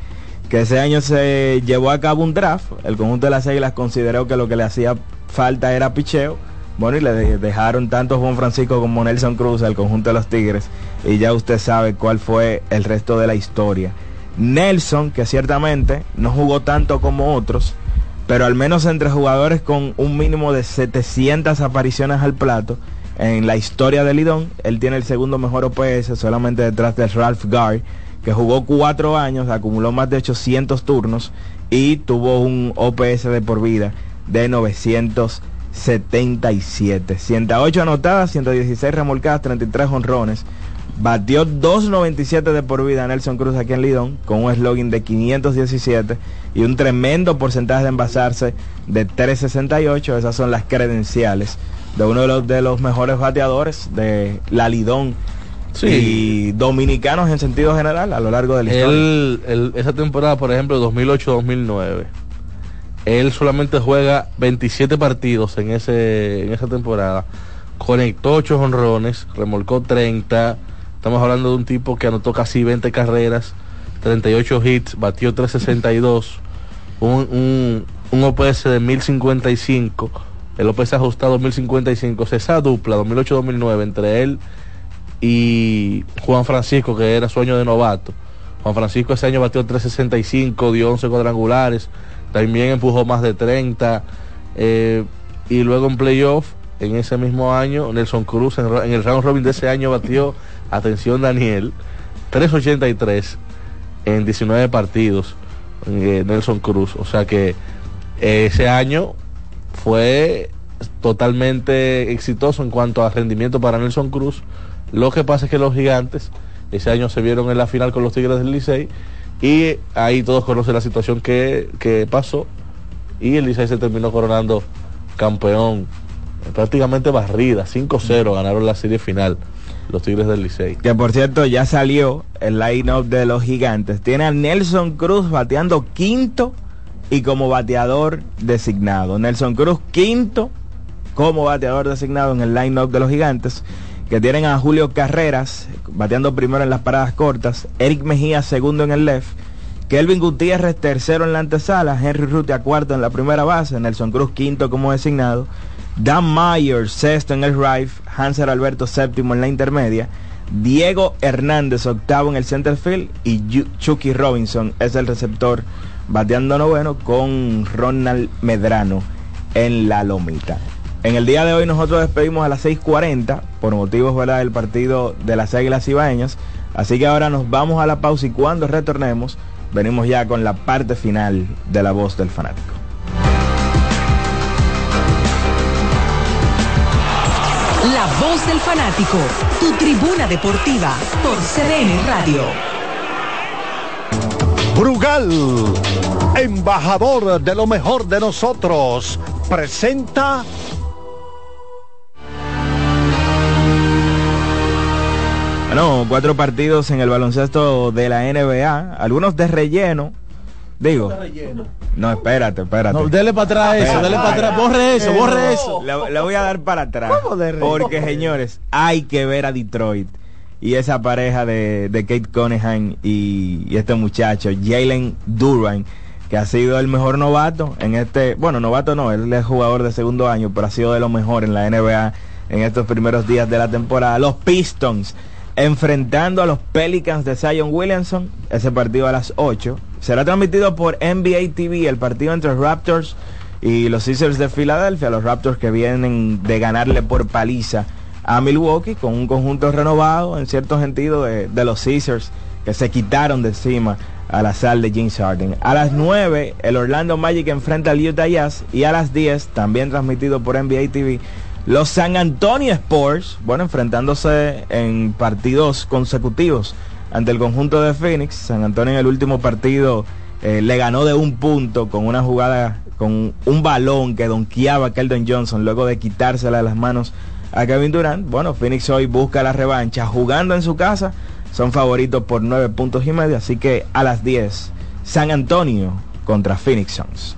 Que ese año se llevó a cabo un draft. El conjunto de las Águilas consideró que lo que le hacía falta era picheo. Bueno, y le de- dejaron tanto Juan Francisco como Nelson Cruz al conjunto de los Tigres. Y ya usted sabe cuál fue el resto de la historia. Nelson, que ciertamente no jugó tanto como otros, pero al menos entre jugadores con un mínimo de 700 apariciones al plato en la historia del Lidón, él tiene el segundo mejor OPS solamente detrás de Ralph Gar, que jugó cuatro años, acumuló más de 800 turnos y tuvo un OPS de por vida de 977. 108 anotadas, 116 remolcadas, 33 honrones. Batió 2.97 de por vida Nelson Cruz aquí en Lidón con un slogan de 517 y un tremendo porcentaje de envasarse de 368. Esas son las credenciales de uno de los, de los mejores bateadores de la Lidón Sí. y dominicanos en sentido general a lo largo de la historia. Esa temporada, por ejemplo, 2008-2009, él solamente juega 27 partidos en, ese, en esa temporada. Conectó 8 honrones, remolcó 30. Estamos hablando de un tipo que anotó casi 20 carreras, 38 hits, batió 362, un, un, OPS de 1055, el OPS ajustado 1055. O dupla 2008-2009 entre él y Juan Francisco, que era sueño de novato. Juan Francisco ese año batió 365, dio 11 cuadrangulares, también empujó más de 30. eh, y luego en playoff, en ese mismo año, Nelson Cruz en, el round robin de ese año batió, atención Daniel, 383 en 19 partidos. eh, Nelson Cruz. O sea que eh, ese año fue totalmente exitoso en cuanto a rendimiento para Nelson Cruz. Lo que pasa es que los gigantes ese año se vieron en la final con los Tigres del Licey y ahí todos conocen la situación que, que pasó y el Licey se terminó coronando campeón prácticamente barrida, 5-0 ganaron la serie final los Tigres del Licey. Que por cierto ya salió el line-up de los gigantes. Tiene a Nelson Cruz bateando quinto y como bateador designado. Nelson Cruz quinto como bateador designado en el line-up de los gigantes. Que tienen a Julio Carreras bateando primero en las paradas cortas. Eric Mejía segundo en el left. Kelvin Gutiérrez tercero en la antesala. Henry Rutia cuarto en la primera base. Nelson Cruz quinto como designado. Dan Myers sexto en el right. Hanser Alberto séptimo en la intermedia. Diego Hernández octavo en el center field. Y Chucky Robinson es el receptor bateando noveno con Ronald Medrano en la lomita. En el día de hoy nosotros despedimos a las 6.40 por motivos del partido de las Águilas Ibaeñas. Así que ahora nos vamos a la pausa y cuando retornemos venimos ya con la parte final de la voz del fanático. La voz del fanático, tu tribuna deportiva por CDN Radio. Brugal, embajador de lo mejor de nosotros, presenta Bueno, cuatro partidos en el baloncesto de la NBA, algunos de relleno. Digo, no, espérate, espérate. No, dele para atrás eso, dele para atrás, borre eso, borre eso. Le, le voy a dar para atrás. Porque, señores, hay que ver a Detroit y esa pareja de, de Kate Conehan y, y este muchacho, Jalen Duran, que ha sido el mejor novato en este, bueno, novato no, él es jugador de segundo año, pero ha sido de lo mejor en la NBA en estos primeros días de la temporada. Los Pistons enfrentando a los Pelicans de Zion Williamson, ese partido a las 8. Será transmitido por NBA TV el partido entre Raptors y los Sixers de Filadelfia, los Raptors que vienen de ganarle por paliza a Milwaukee con un conjunto renovado en cierto sentido de, de los Sixers que se quitaron de encima a la sal de James Harden. A las 9 el Orlando Magic enfrenta al Utah Jazz y a las 10 también transmitido por NBA TV los San Antonio Sports, bueno, enfrentándose en partidos consecutivos ante el conjunto de Phoenix. San Antonio en el último partido eh, le ganó de un punto con una jugada, con un balón que donkeaba a Keldon Johnson luego de quitársela de las manos a Kevin Durant. Bueno, Phoenix hoy busca la revancha jugando en su casa. Son favoritos por nueve puntos y medio, así que a las 10, San Antonio contra Phoenix Suns.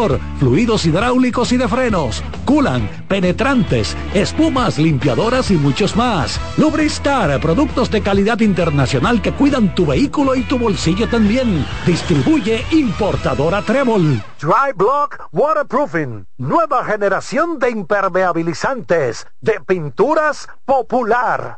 fluidos hidráulicos y de frenos, culan, penetrantes, espumas, limpiadoras y muchos más. Lubristar, productos de calidad internacional que cuidan tu vehículo y tu bolsillo también. Distribuye importadora Trébol. Dry Block Waterproofing. Nueva generación de impermeabilizantes de pinturas popular.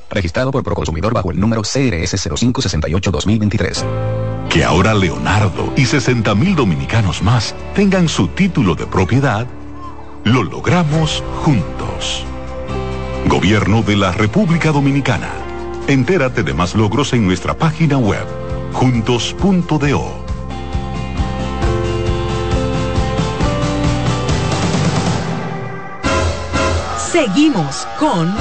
Registrado por Proconsumidor bajo el número CRS 0568-2023. Que ahora Leonardo y 60 mil dominicanos más tengan su título de propiedad, lo logramos juntos. Gobierno de la República Dominicana. Entérate de más logros en nuestra página web, juntos.do. Seguimos con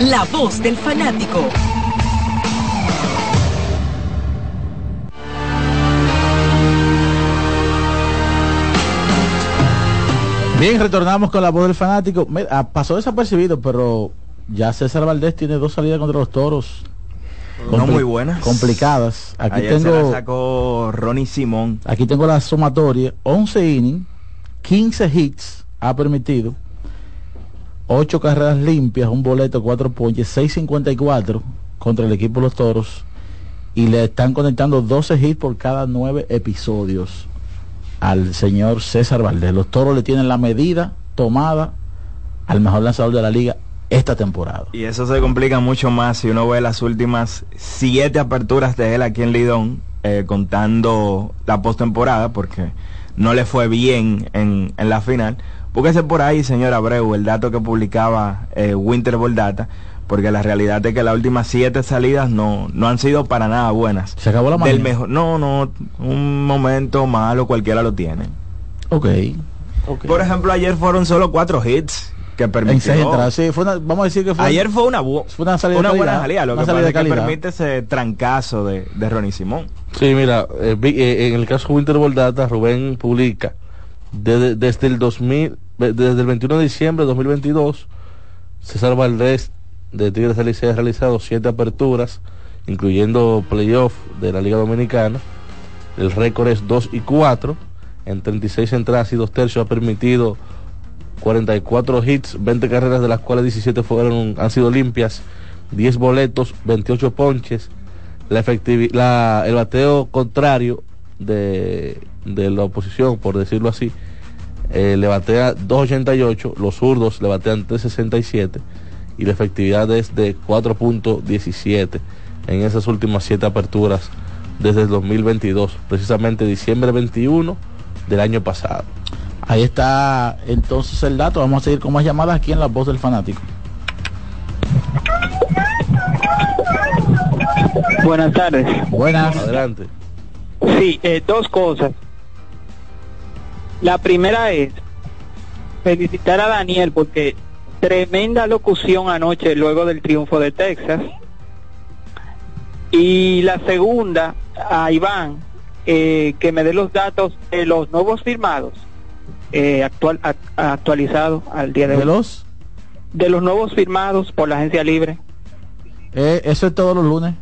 La Voz del Fanático. Bien, retornamos con la voz del fanático. Me- ah, pasó desapercibido, pero ya César Valdés tiene dos salidas contra los toros. No muy buenas. Complicadas. Aquí Ayer se la tengo, sacó Ronnie Simón. aquí tengo la sumatoria. 11 innings, 15 hits ha permitido. 8 carreras limpias, un boleto, 4 ponches, 6.54 contra el equipo de los toros. Y le están conectando 12 hits por cada 9 episodios al señor César Valdés. Los toros le tienen la medida tomada al mejor lanzador de la liga esta temporada. Y eso se complica mucho más si uno ve las últimas siete aperturas de él aquí en Lidón, eh, contando la postemporada, porque no le fue bien en, en la final. Búsquese por ahí, señor Abreu, el dato que publicaba eh, Winter Ball Data, porque la realidad es que las últimas siete salidas no, no han sido para nada buenas. Se acabó la Del mejor, no, no, un momento malo cualquiera lo tiene. Ok. Por ejemplo, ayer fueron solo cuatro hits que permitió. seis entradas, sí, fue una- vamos a decir que fue Ayer fue una, bu- fue una salida de buena calidad, salida, lo una que salida pasa de es que permite ese trancazo de, de Ronnie Simón. Sí, mira, eh, vi- eh, en el caso de Winter Ball Data, Rubén publica desde, desde el 2000, ve- desde el 21 de diciembre de 2022, César Valdés de Tigres del ha realizado siete aperturas, incluyendo playoff de la Liga Dominicana. El récord es 2 y 4. En 36 entradas y 2 tercios ha permitido 44 hits, 20 carreras de las cuales 17 fueron, han sido limpias, 10 boletos, 28 ponches. La la, el bateo contrario de, de la oposición, por decirlo así, eh, le batea 2.88, los zurdos le batean 3.67 y la efectividad es de 4.17 en esas últimas siete aperturas desde el 2022, precisamente diciembre 21 del año pasado. Ahí está entonces el dato. Vamos a seguir con más llamadas aquí en La Voz del Fanático. Buenas tardes. Buenas. Adelante. Sí, eh, dos cosas. La primera es felicitar a Daniel porque tremenda locución anoche luego del triunfo de Texas. Y la segunda, a Iván, eh, que me dé los datos de los nuevos firmados, eh, actual, ac- actualizados al día de, ¿De hoy. los? De los nuevos firmados por la agencia libre. Eh, eso es todos los lunes.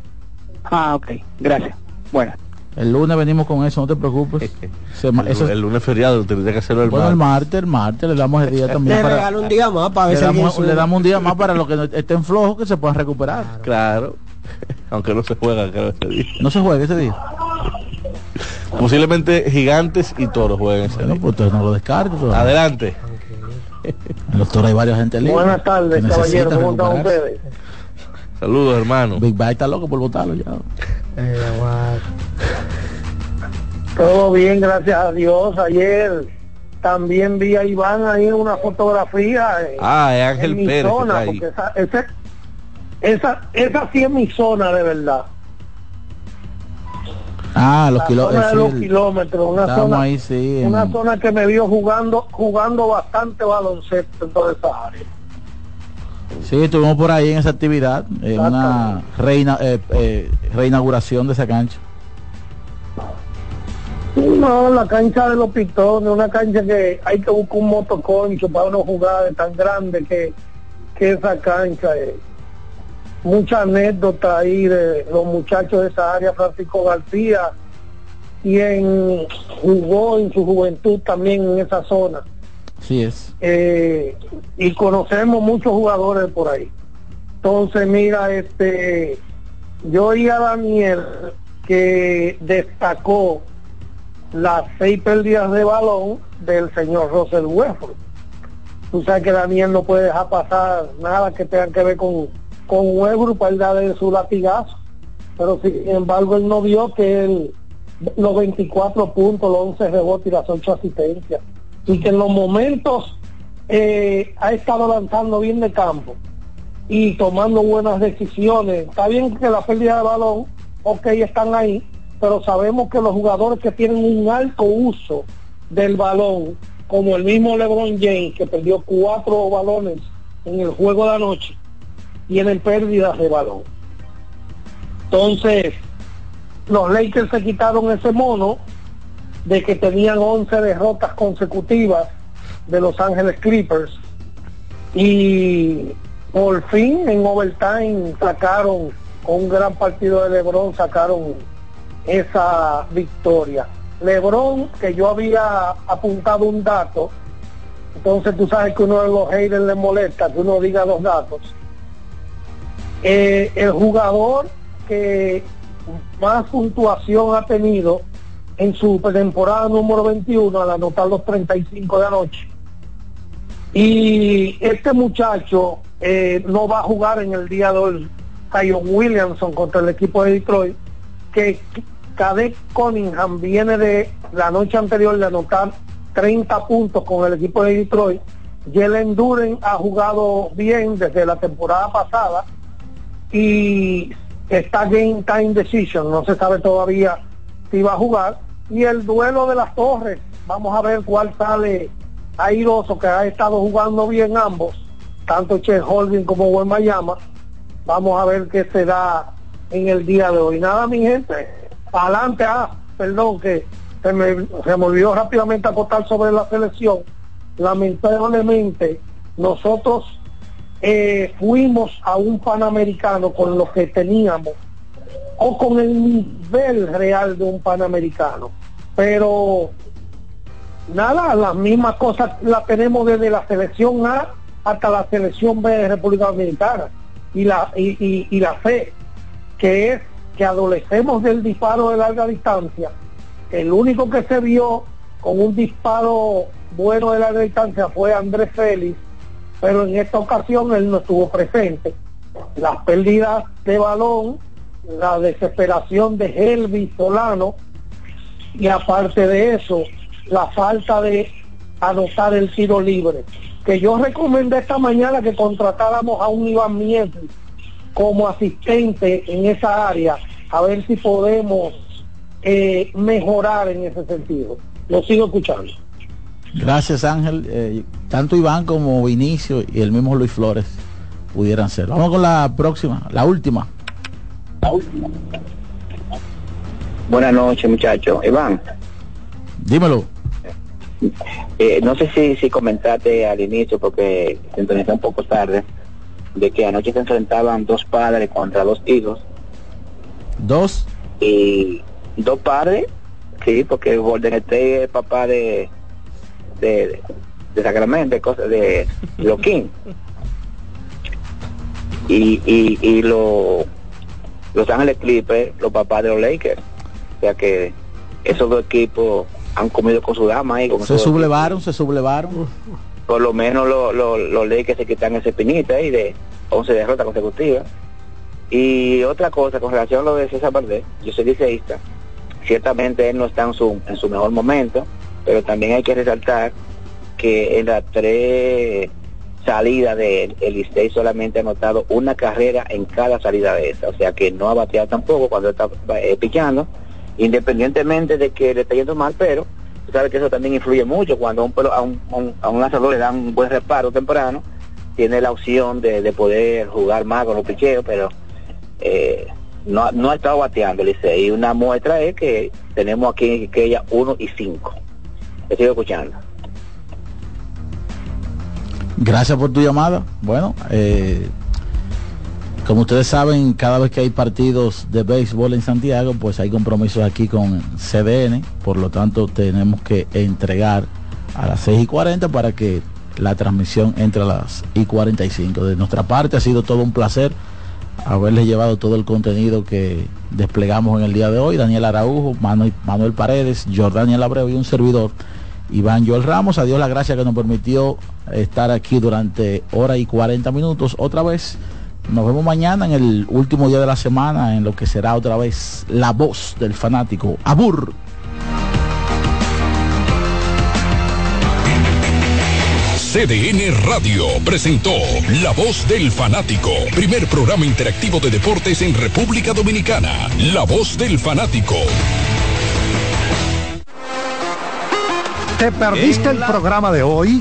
Ah, ok, gracias. Bueno. El lunes venimos con eso, no te preocupes. El, eso es- el lunes feriado tendría que hacerlo el bueno, el martes. martes, el martes le damos el día también Le para, regalo un día más para ver le, damos, le damos un día más para los que no estén flojos que se puedan recuperar. Claro. Aunque no se juega, creo, ese día. No se juegue ese día. Posiblemente gigantes y toros jueguen ese Bueno, día. pues no lo descartes. todavía. Adelante. En los toros hay varios gente libre. Buenas tardes, caballero. ¿Cómo están ustedes? Saludos, hermano. Big Bang está loco por votarlo ya. Todo bien, gracias a Dios. Ayer también vi a Iván ahí en una fotografía. eh, Ah, es Ángel en mi Pérez zona, ahí. porque esa, esa, esa sí es mi zona de verdad. Ah, los zona de los kilómetros, una Estamos zona, ahí, sí. en- una zona que me vio jugando, jugando bastante baloncesto en toda esa área. Sí, estuvimos por ahí en esa actividad, en una reina, eh, eh, reinauguración de esa cancha. No, la cancha de los pitones, una cancha que hay que buscar un motoconcho para uno jugar tan grande que, que esa cancha es. Mucha anécdota ahí de los muchachos de esa área, Francisco García, quien jugó en su juventud también en esa zona. Sí es. Eh, y conocemos muchos jugadores por ahí. Entonces, mira, este, yo oí a Daniel que destacó las seis pérdidas de balón del señor Russell Westbrook. Tú sabes que Daniel no puede dejar pasar nada que tenga que ver con, con Westbrook para darle su latigazo. Pero sin embargo él no vio que él, los 24 puntos, los 11 rebotes y las 8 asistencias. Y que en los momentos eh, ha estado lanzando bien de campo y tomando buenas decisiones. Está bien que la pérdida de balón, ok, están ahí, pero sabemos que los jugadores que tienen un alto uso del balón, como el mismo LeBron James, que perdió cuatro balones en el juego de anoche, tienen pérdidas de balón. Entonces, los Lakers se quitaron ese mono de que tenían 11 derrotas consecutivas de Los Ángeles Clippers y por fin en overtime sacaron con un gran partido de LeBron sacaron esa victoria. LeBron, que yo había apuntado un dato, entonces tú sabes que uno de los haters le molesta que uno diga los datos. Eh, el jugador que más puntuación ha tenido en su temporada número 21 al anotar los 35 de anoche. Y este muchacho eh, no va a jugar en el día de hoy, Williamson contra el equipo de Detroit, que Cadet Cunningham viene de la noche anterior de anotar 30 puntos con el equipo de Detroit. Jalen Duren ha jugado bien desde la temporada pasada y está game time decision, no se sabe todavía si va a jugar. Y el duelo de las torres, vamos a ver cuál sale airoso, que ha estado jugando bien ambos, tanto Che Holvin como Buen Mayama. Vamos a ver qué se da en el día de hoy. Nada, mi gente, adelante, ah, perdón, que se me, se me olvidó rápidamente sobre la selección. Lamentablemente, nosotros eh, fuimos a un panamericano con lo que teníamos o con el nivel real de un panamericano. Pero nada, las mismas cosas las tenemos desde la selección A hasta la selección B de República Dominicana. Y la, y, y, la fe, que es que adolecemos del disparo de larga distancia. El único que se vio con un disparo bueno de larga distancia fue Andrés Félix, pero en esta ocasión él no estuvo presente. Las pérdidas de balón, la desesperación de Helvi Solano y aparte de eso, la falta de anotar el tiro libre. Que yo recomendé esta mañana que contratáramos a un Iván Mieses como asistente en esa área, a ver si podemos eh, mejorar en ese sentido. Lo sigo escuchando. Gracias Ángel. Eh, tanto Iván como Vinicio y el mismo Luis Flores pudieran ser. Vamos con la próxima, la última. Buenas noches muchachos. Iván. Dímelo. Eh, no sé si, si comentaste al inicio porque sintonicé un poco tarde de que anoche se enfrentaban dos padres contra dos hijos. ¿Dos? Y dos padres, sí, porque Golden State es papá de de, de Sacramento, de cosas de Loquín. Y, y, y lo, Los Ángeles Clippers, los papás de los Lakers. O sea que esos dos equipos han comido con su dama. Con se sublevaron, se sublevaron. Por lo menos los lo, lo Lakers se quitan ese pinita ahí de 11 derrotas consecutivas. Y otra cosa, con relación a lo de César Valdés, yo soy liceísta, ciertamente él no está en su, en su mejor momento, pero también hay que resaltar que en las tres salidas de el Licey solamente ha anotado una carrera en cada salida de esa, o sea que no ha bateado tampoco cuando está eh, pichando, independientemente de que le está yendo mal, pero tú sabes que eso también influye mucho cuando a un, a a un lanzador le dan un buen reparo temprano, tiene la opción de, de poder jugar más con los picheos, pero eh, no, ha estado bateando Licey. Y una muestra es que tenemos aquí que ella 1 y 5. Te sigo escuchando. Gracias por tu llamada. Bueno, eh, como ustedes saben, cada vez que hay partidos de béisbol en Santiago, pues hay compromisos aquí con CDN, por lo tanto tenemos que entregar a las 6 y 40 para que la transmisión entre a las y 45. De nuestra parte ha sido todo un placer haberles llevado todo el contenido que desplegamos en el día de hoy. Daniel Araujo, Manuel, Manuel Paredes, Jordania Abreu y un servidor, Iván Joel Ramos. A Dios la gracia que nos permitió estar aquí durante hora y 40 minutos otra vez. Nos vemos mañana en el último día de la semana en lo que será otra vez la voz del fanático. Abur. CDN Radio presentó La Voz del Fanático, primer programa interactivo de deportes en República Dominicana. La Voz del Fanático. ¿Te perdiste el programa de hoy?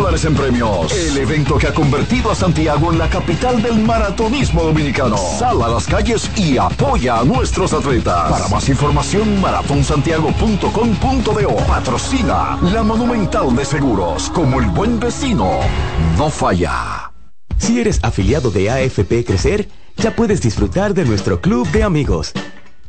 dólares en premios. El evento que ha convertido a Santiago en la capital del maratonismo dominicano. Sal a las calles y apoya a nuestros atletas. Para más información, maratonsantiago.com.do. Patrocina la Monumental de Seguros. Como el buen vecino, no falla. Si eres afiliado de AFP Crecer, ya puedes disfrutar de nuestro club de amigos.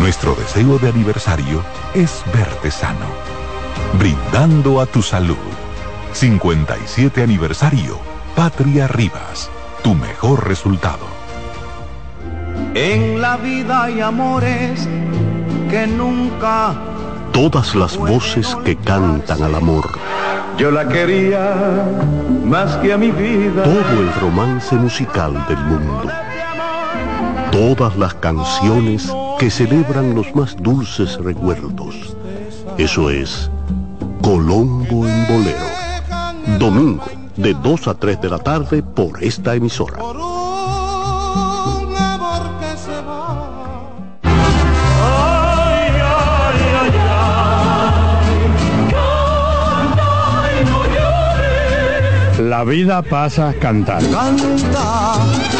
Nuestro deseo de aniversario es verte sano, brindando a tu salud. 57 aniversario, Patria Rivas, tu mejor resultado. En la vida hay amores que nunca Todas las voces que cantan al amor. yo la quería más que a mi vida. Todo el romance musical del mundo. Todas las canciones que celebran los más dulces recuerdos. Eso es Colombo en Bolero. Domingo, de 2 a 3 de la tarde por esta emisora. La vida pasa cantando. Canta,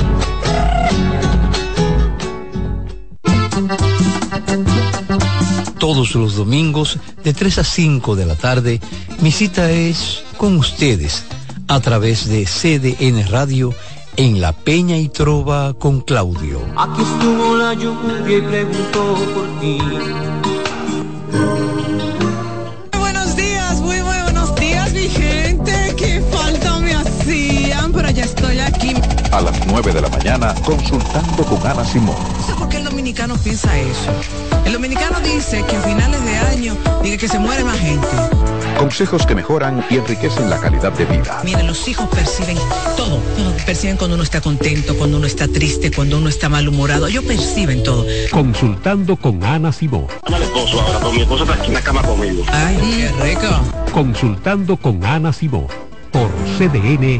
Todos los domingos de 3 a 5 de la tarde, mi cita es con ustedes a través de CDN Radio en La Peña y Trova con Claudio. Aquí estuvo la lluvia y preguntó por ti. Muy buenos días, muy, muy buenos días, mi gente. Qué falta me hacían, pero ya estoy aquí. A las 9 de la mañana, consultando con Ana Simón. Por qué dominicano piensa eso. El dominicano dice que a finales de año dice que se muere más gente. Consejos que mejoran y enriquecen la calidad de vida. Miren, los hijos perciben todo. Perciben cuando uno está contento, cuando uno está triste, cuando uno está malhumorado. Ellos perciben todo. Consultando con Ana Simón. Al esposo ahora, con mi esposo está aquí en la cama conmigo. Ay, qué rico. Consultando con Ana Simón. Por CDN.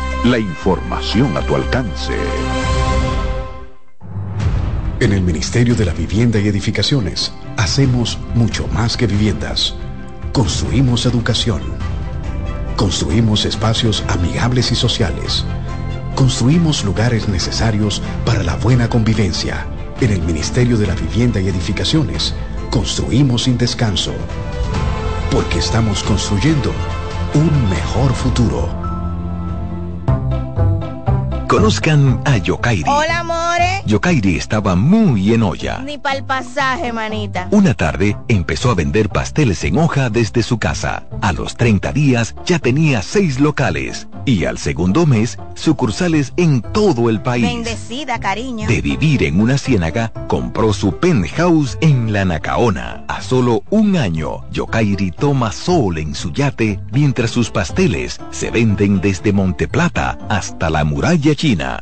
La información a tu alcance. En el Ministerio de la Vivienda y Edificaciones hacemos mucho más que viviendas. Construimos educación. Construimos espacios amigables y sociales. Construimos lugares necesarios para la buena convivencia. En el Ministerio de la Vivienda y Edificaciones construimos sin descanso. Porque estamos construyendo un mejor futuro. Conozcan a Yokairi. Hola, Yokairi estaba muy en olla. Ni para el pasaje, manita. Una tarde empezó a vender pasteles en hoja desde su casa. A los 30 días ya tenía seis locales. Y al segundo mes, sucursales en todo el país. Bendecida, cariño. De vivir en una ciénaga, compró su penthouse en la Nacaona. A solo un año, Yokairi toma sol en su yate mientras sus pasteles se venden desde Monteplata hasta la muralla china.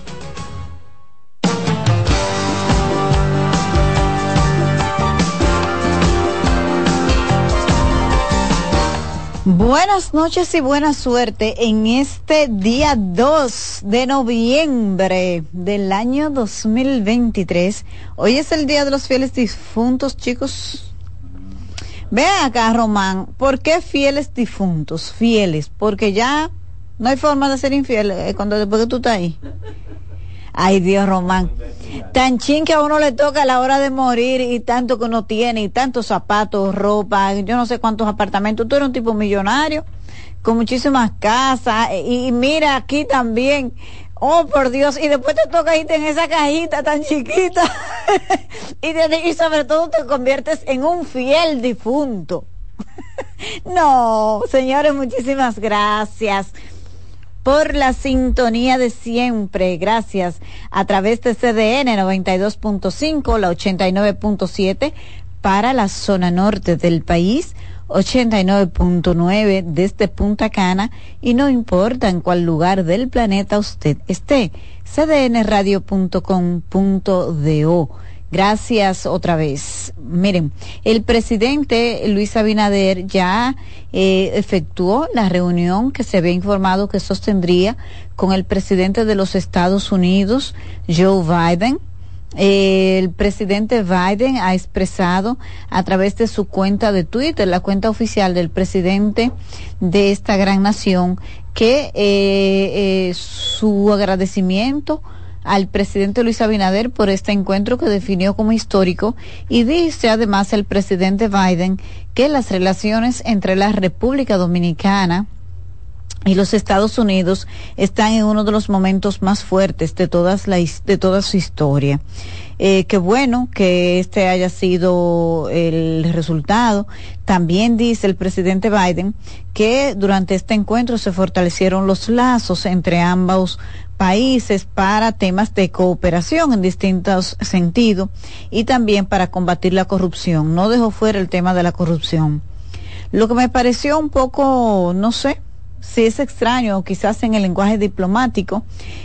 Buenas noches y buena suerte en este día 2 de noviembre del año 2023. Hoy es el Día de los Fieles Difuntos, chicos. Vean acá, Román, ¿por qué fieles difuntos? Fieles, porque ya no hay forma de ser infiel eh, cuando después que tú estás ahí. Ay, Dios, Román. Tan chin que a uno le toca a la hora de morir y tanto que uno tiene y tantos zapatos, ropa, yo no sé cuántos apartamentos. Tú eres un tipo millonario con muchísimas casas y, mira aquí también. Oh, por Dios, y después te toca irte en esa cajita tan chiquita y, y sobre todo te conviertes en un fiel difunto. no, señores, muchísimas gracias por la sintonía de siempre. Gracias a través de CDN 92.5, la 89.7 para la zona norte del país. 89.9 desde Punta Cana y no importa en cuál lugar del planeta usted esté. cdnradio.com.do Gracias otra vez. Miren, el presidente Luis Abinader ya eh, efectuó la reunión que se había informado que sostendría con el presidente de los Estados Unidos, Joe Biden. el presidente Biden ha expresado a través de su cuenta de Twitter, la cuenta oficial del presidente de esta gran nación, que eh, eh, su agradecimiento al presidente Luis Abinader por este encuentro que definió como histórico y dice además el presidente Biden que las relaciones entre la República Dominicana y los Estados Unidos están en uno de los momentos más fuertes de, todas la, de toda su historia. Eh, qué bueno que este haya sido el resultado. También dice el presidente Biden que durante este encuentro se fortalecieron los lazos entre ambos países para temas de cooperación en distintos sentidos y también para combatir la corrupción. No dejó fuera el tema de la corrupción. Lo que me pareció un poco, no sé, si es extraño, quizás en el lenguaje diplomático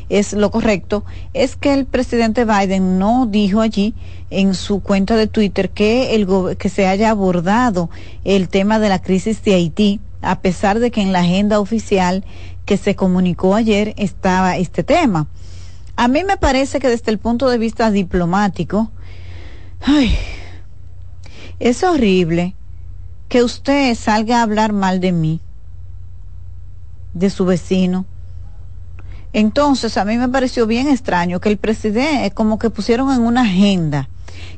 es lo correcto, es que el presidente Biden no dijo allí en su cuenta de Twitter que, el, que se haya abordado el tema de la crisis de Haití, a pesar de que en la agenda oficial que se comunicó ayer estaba este tema. A mí me parece que desde el punto de vista diplomático, ay, es horrible que usted salga a hablar mal de mí, de su vecino. Entonces, a mí me pareció bien extraño que el presidente, como que pusieron en una agenda,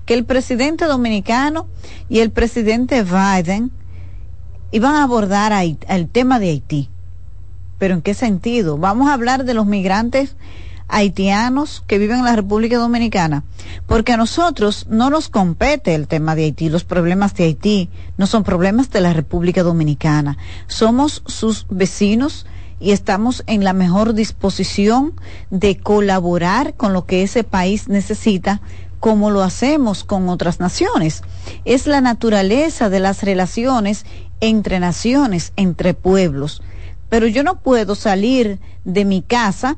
que el presidente dominicano y el presidente Biden iban a abordar el tema de Haití. ¿Pero en qué sentido? Vamos a hablar de los migrantes haitianos que viven en la República Dominicana, porque a nosotros no nos compete el tema de Haití, los problemas de Haití no son problemas de la República Dominicana, somos sus vecinos y estamos en la mejor disposición de colaborar con lo que ese país necesita como lo hacemos con otras naciones. Es la naturaleza de las relaciones entre naciones, entre pueblos pero yo no puedo salir de mi casa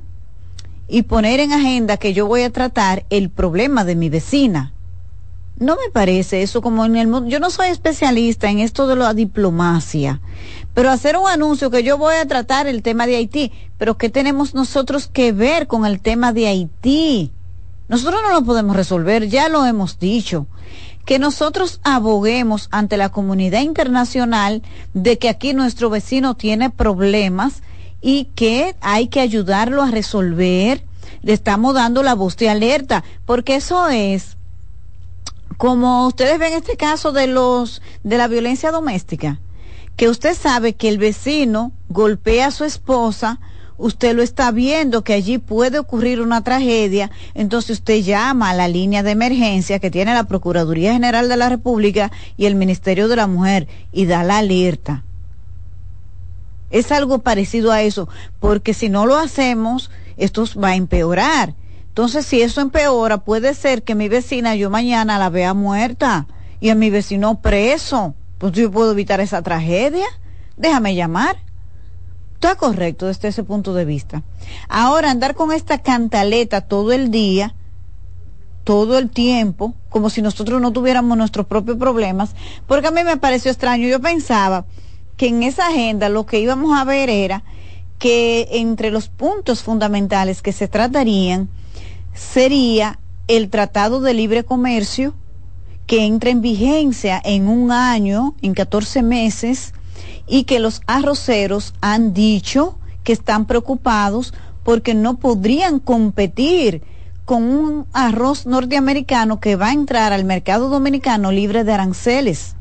y poner en agenda que yo voy a tratar el problema de mi vecina. No me parece eso como en el mundo. Yo no soy especialista en esto de la diplomacia, pero hacer un anuncio que yo voy a tratar el tema de Haití, pero ¿qué tenemos nosotros que ver con el tema de Haití? Nosotros no lo podemos resolver, ya lo hemos dicho que nosotros aboguemos ante la comunidad internacional de que aquí nuestro vecino tiene problemas y que hay que ayudarlo a resolver. Le estamos dando la voz de alerta, porque eso es como ustedes ven este caso de los de la violencia doméstica, que usted sabe que el vecino golpea a su esposa usted lo está viendo que allí puede ocurrir una tragedia, entonces usted llama a la línea de emergencia que tiene la Procuraduría General de la República y el Ministerio de la Mujer y da la alerta. Es algo parecido a eso, porque si no lo hacemos, esto va a empeorar. Entonces, si eso empeora, puede ser que mi vecina yo mañana la vea muerta y a mi vecino preso Pues yo puedo evitar esa tragedia. Déjame llamar. Está correcto desde ese punto de vista. Ahora andar con esta cantaleta todo el día, todo el tiempo, como si nosotros no tuviéramos nuestros propios problemas, porque a mí me pareció extraño. Yo pensaba que en esa agenda lo que íbamos a ver era que entre los puntos fundamentales que se tratarían sería el Tratado de Libre Comercio, que entra en vigencia en un año, en 14 meses, y que los arroceros han dicho que están preocupados porque no podrían competir con un arroz norteamericano que va a entrar al mercado dominicano libre de aranceles.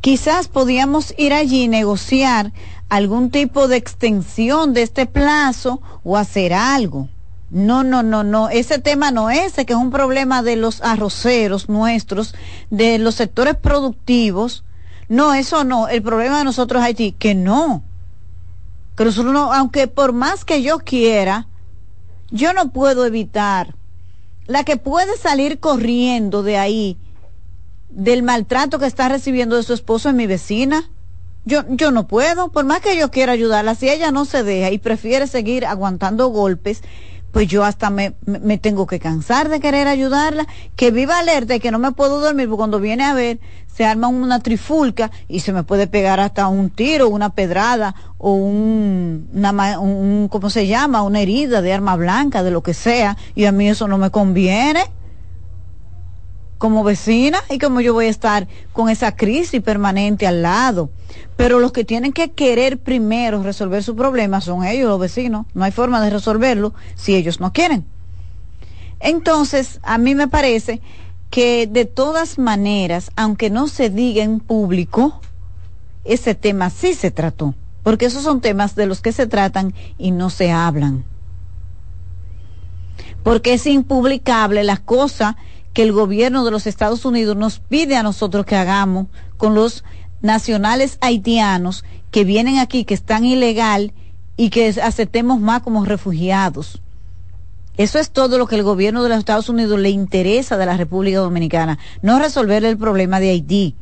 Quizás podíamos ir allí y negociar algún tipo de extensión de este plazo o hacer algo. No, no, no, no. Ese tema no es que es un problema de los arroceros nuestros, de los sectores productivos. No, eso no. El problema de nosotros es Haití, que no. Que nosotros no, aunque por más que yo quiera, yo no puedo evitar. La que puede salir corriendo de ahí, del maltrato que está recibiendo de su esposo es mi vecina. Yo, yo no puedo, por más que yo quiera ayudarla, si ella no se deja y prefiere seguir aguantando golpes, pues yo hasta me, me, tengo que cansar de querer ayudarla, que viva alerta y que no me puedo dormir, porque cuando viene a ver, se arma una trifulca y se me puede pegar hasta un tiro, una pedrada o un, una, un, ¿cómo se llama? Una herida de arma blanca, de lo que sea, y a mí eso no me conviene como vecina y como yo voy a estar con esa crisis permanente al lado. Pero los que tienen que querer primero resolver su problema son ellos, los vecinos. No hay forma de resolverlo si ellos no quieren. Entonces, a mí me parece que de todas maneras, aunque no se diga en público, ese tema sí se trató, porque esos son temas de los que se tratan y no se hablan. Porque es impublicable la cosa que el gobierno de los Estados Unidos nos pide a nosotros que hagamos con los nacionales haitianos que vienen aquí, que están ilegal y que aceptemos más como refugiados. Eso es todo lo que el gobierno de los Estados Unidos le interesa de la República Dominicana, no resolver el problema de Haití.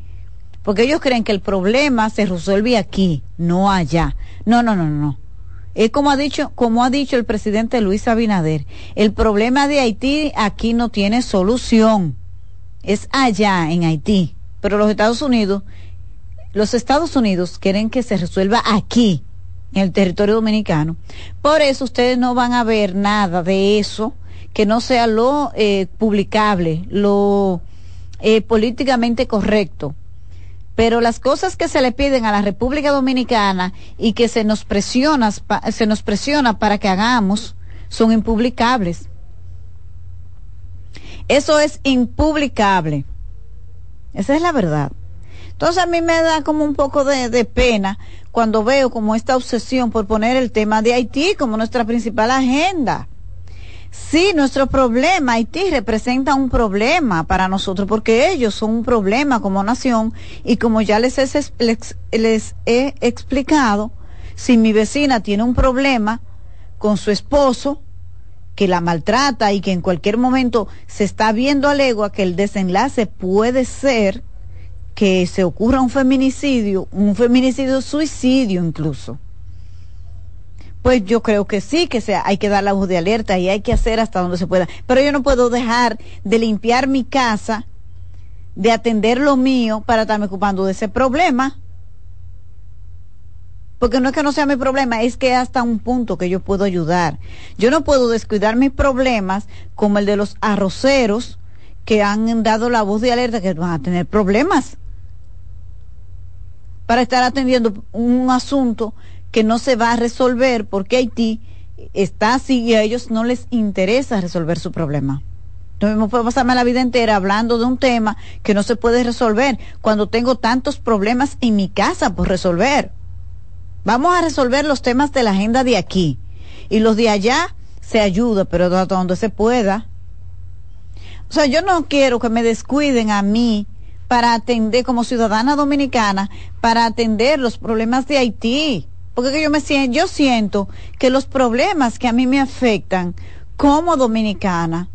Porque ellos creen que el problema se resuelve aquí, no allá. No, no, no, no. Es como ha dicho, como ha dicho el presidente Luis Abinader, el problema de Haití aquí no tiene solución. Es allá en Haití. Pero los Estados Unidos, los Estados Unidos quieren que se resuelva aquí, en el territorio dominicano. Por eso ustedes no van a ver nada de eso que no sea lo eh, publicable, lo eh, políticamente correcto pero las cosas que se le piden a la República Dominicana y que se nos presiona, se nos presiona para que hagamos son impublicables. Eso es impublicable. Esa es la verdad. Entonces a mí me da como un poco de, de, pena cuando veo como esta obsesión por poner el tema de Haití como nuestra principal agenda. Sí, nuestro problema, Haití representa un problema para nosotros porque ellos son un problema como nación y como ya les, he explicado, si mi vecina tiene un problema con su esposo, que la maltrata y que en cualquier momento se está viendo a legua que el desenlace puede ser que se ocurra un feminicidio, un feminicidio suicidio incluso pues yo creo que sí, que sea, hay que dar la voz de alerta y hay que hacer hasta donde se pueda. Pero yo no puedo dejar de limpiar mi casa, de atender lo mío para estarme ocupando de ese problema. Porque no es que no sea mi problema, es que hasta un punto que yo puedo ayudar. Yo no puedo descuidar mis problemas como el de los arroceros que han dado la voz de alerta que van a tener problemas para estar atendiendo un asunto que no se va a resolver porque Haití está así y a ellos no les interesa resolver su problema. No me puedo pasarme la vida entera hablando de un tema que no se puede resolver cuando tengo tantos problemas en mi casa por resolver. Vamos a resolver los temas de la agenda de aquí y los de allá se ayuda, pero donde se pueda. O sea, yo no quiero que me descuiden a mí para atender como ciudadana dominicana, para atender los problemas de Haití. Porque yo me siento, yo siento que los problemas que a mí me afectan como dominicana,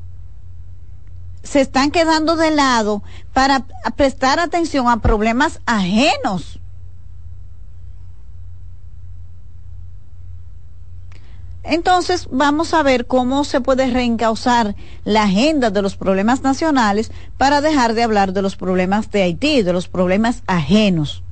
se están quedando de lado para prestar atención a problemas ajenos. Entonces vamos a ver cómo se puede reencauzar la agenda de los problemas nacionales para dejar de hablar de los problemas de Haití, de los problemas ajenos,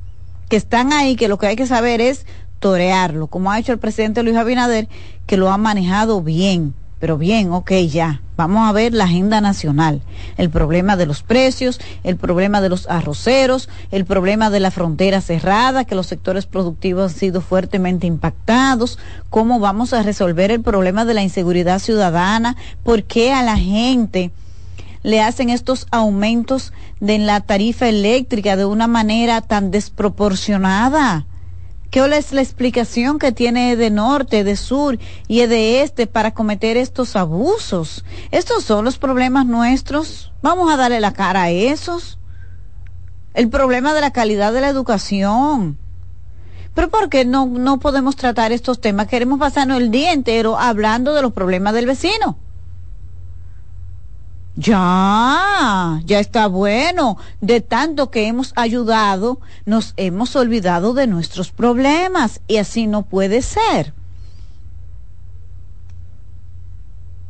que están ahí, que lo que hay que saber es torearlo, como ha hecho el presidente Luis Abinader, que lo ha manejado bien pero bien, ok, ya. Vamos a ver la agenda nacional. El problema de los precios, el problema de los arroceros, el problema de la frontera cerrada, que los sectores productivos han sido fuertemente impactados. ¿Cómo vamos a resolver el problema de la inseguridad ciudadana? ¿Por qué a la gente le hacen estos aumentos de la tarifa eléctrica de una manera tan desproporcionada? ¿Qué es la explicación que tiene de norte, de sur y de este para cometer estos abusos? Estos son los problemas nuestros. Vamos a darle la cara a esos. El problema de la calidad de la educación. Pero ¿por qué no, no podemos tratar estos temas? Queremos pasarnos el día entero hablando de los problemas del vecino. Ya, ya está bueno. De tanto que hemos ayudado, nos hemos olvidado de nuestros problemas y así no puede ser.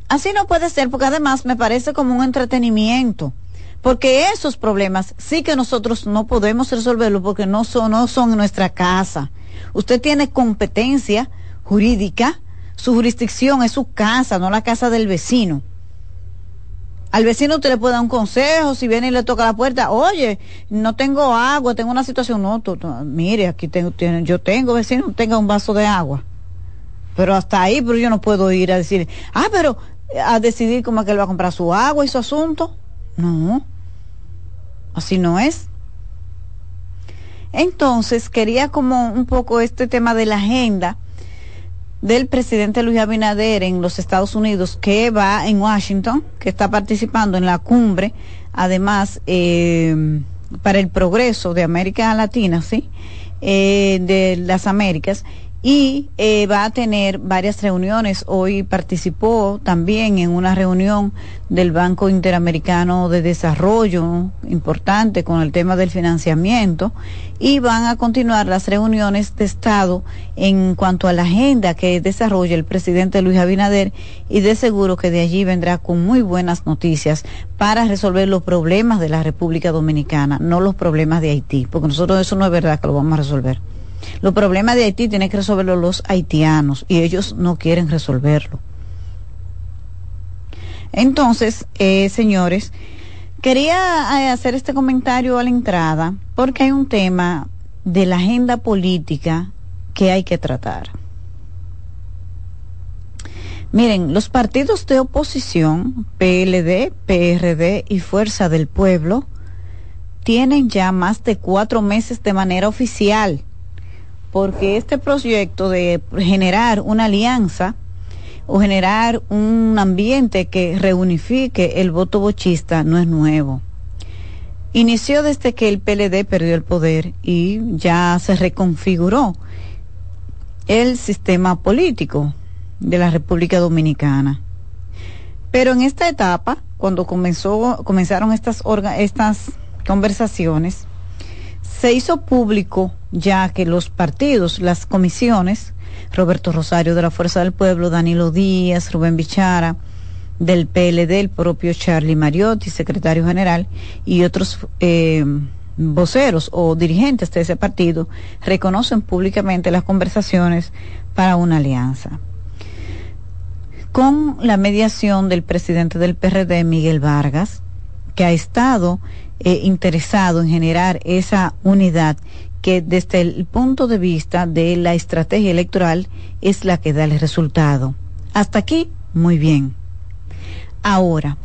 Así no puede ser porque además me parece como un entretenimiento. Porque esos problemas sí que nosotros no podemos resolverlos porque no son, no son nuestra casa. Usted tiene competencia jurídica, su jurisdicción es su casa, no la casa del vecino. Al vecino usted le puede dar un consejo, si viene y le toca la puerta, oye, no tengo agua, tengo una situación, no, mire, aquí tengo, yo tengo vecino, tenga un vaso de agua. Pero hasta ahí, pero yo no puedo ir a decir, ah, pero a decidir cómo es que él va a comprar su agua y su asunto. No, así no es. Entonces, quería como un poco este tema de la agenda del presidente Luis Abinader en los Estados Unidos que va en Washington, que está participando en la cumbre, además eh, para el progreso de América Latina, sí, eh, de las Américas y eh, va a tener varias reuniones. Hoy participó también en una reunión del Banco Interamericano de Desarrollo, importante con el tema del financiamiento, y van a continuar las reuniones de Estado en cuanto a la agenda que desarrolla el presidente Luis Abinader y de seguro que de allí vendrá con muy buenas noticias para resolver los problemas de la República Dominicana, no los problemas de Haití, porque nosotros eso no es verdad que lo vamos a resolver. Los problemas de Haití tienen que resolverlo los haitianos y ellos no quieren resolverlo. Entonces, eh, señores, quería eh, hacer este comentario a la entrada porque hay un tema de la agenda política que hay que tratar. Miren, los partidos de oposición, PLD, PRD y Fuerza del Pueblo, tienen ya más de cuatro meses de manera oficial porque este proyecto de generar una alianza o generar un ambiente que reunifique el voto bochista no es nuevo. Inició desde que el PLD perdió el poder y ya se reconfiguró el sistema político de la República Dominicana. Pero en esta etapa, cuando comenzó, comenzaron estas, estas conversaciones, se hizo público ya que los partidos, las comisiones, Roberto Rosario de la Fuerza del Pueblo, Danilo Díaz, Rubén Bichara, del PLD, el propio Charlie Mariotti, secretario general, y otros eh, voceros o dirigentes de ese partido, reconocen públicamente las conversaciones para una alianza. Con la mediación del presidente del PRD, Miguel Vargas, que ha estado eh, interesado en generar esa unidad que desde el punto de vista de la estrategia electoral es la que da el resultado. Hasta aquí, muy bien. Ahora,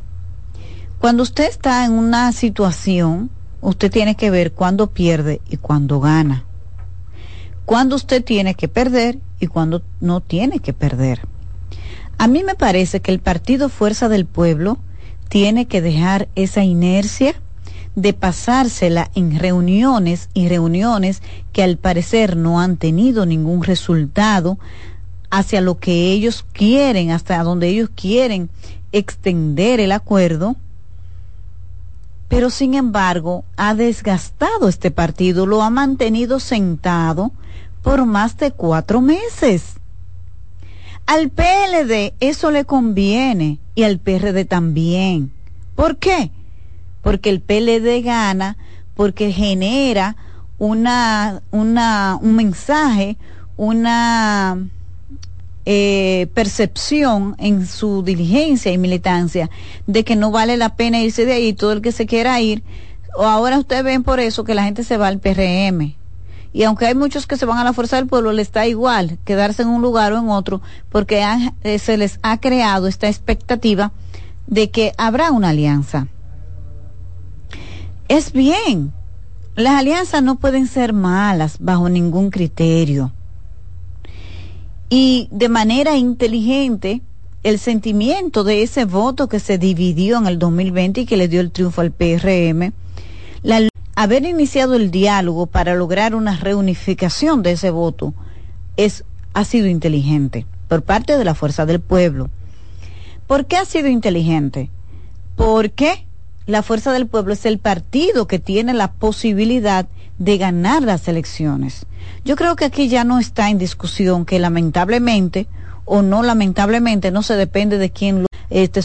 cuando usted está en una situación, usted tiene que ver cuándo pierde y cuándo gana. Cuándo usted tiene que perder y cuándo no tiene que perder. A mí me parece que el Partido Fuerza del Pueblo tiene que dejar esa inercia de pasársela en reuniones y reuniones que al parecer no han tenido ningún resultado hacia lo que ellos quieren, hasta donde ellos quieren extender el acuerdo, pero sin embargo ha desgastado este partido, lo ha mantenido sentado por más de cuatro meses. Al PLD eso le conviene y al PRD también. ¿Por qué? Porque el PLD gana, porque genera una, una, un mensaje, una eh, percepción en su diligencia y militancia de que no vale la pena irse de ahí, todo el que se quiera ir, o ahora ustedes ven por eso que la gente se va al PRM. Y aunque hay muchos que se van a la fuerza del pueblo, les da igual quedarse en un lugar o en otro, porque eh, se les ha creado esta expectativa de que habrá una alianza. Es bien, las alianzas no pueden ser malas bajo ningún criterio. Y de manera inteligente, el sentimiento de ese voto que se dividió en el 2020 y que le dio el triunfo al PRM, haber iniciado el diálogo para lograr una reunificación de ese voto es, ha sido inteligente por parte de la fuerza del pueblo. ¿Por qué ha sido inteligente? Porque la fuerza del pueblo es el partido que tiene la posibilidad de ganar las elecciones. Yo creo que aquí ya no está en discusión que lamentablemente o no lamentablemente no se depende de quién lo, este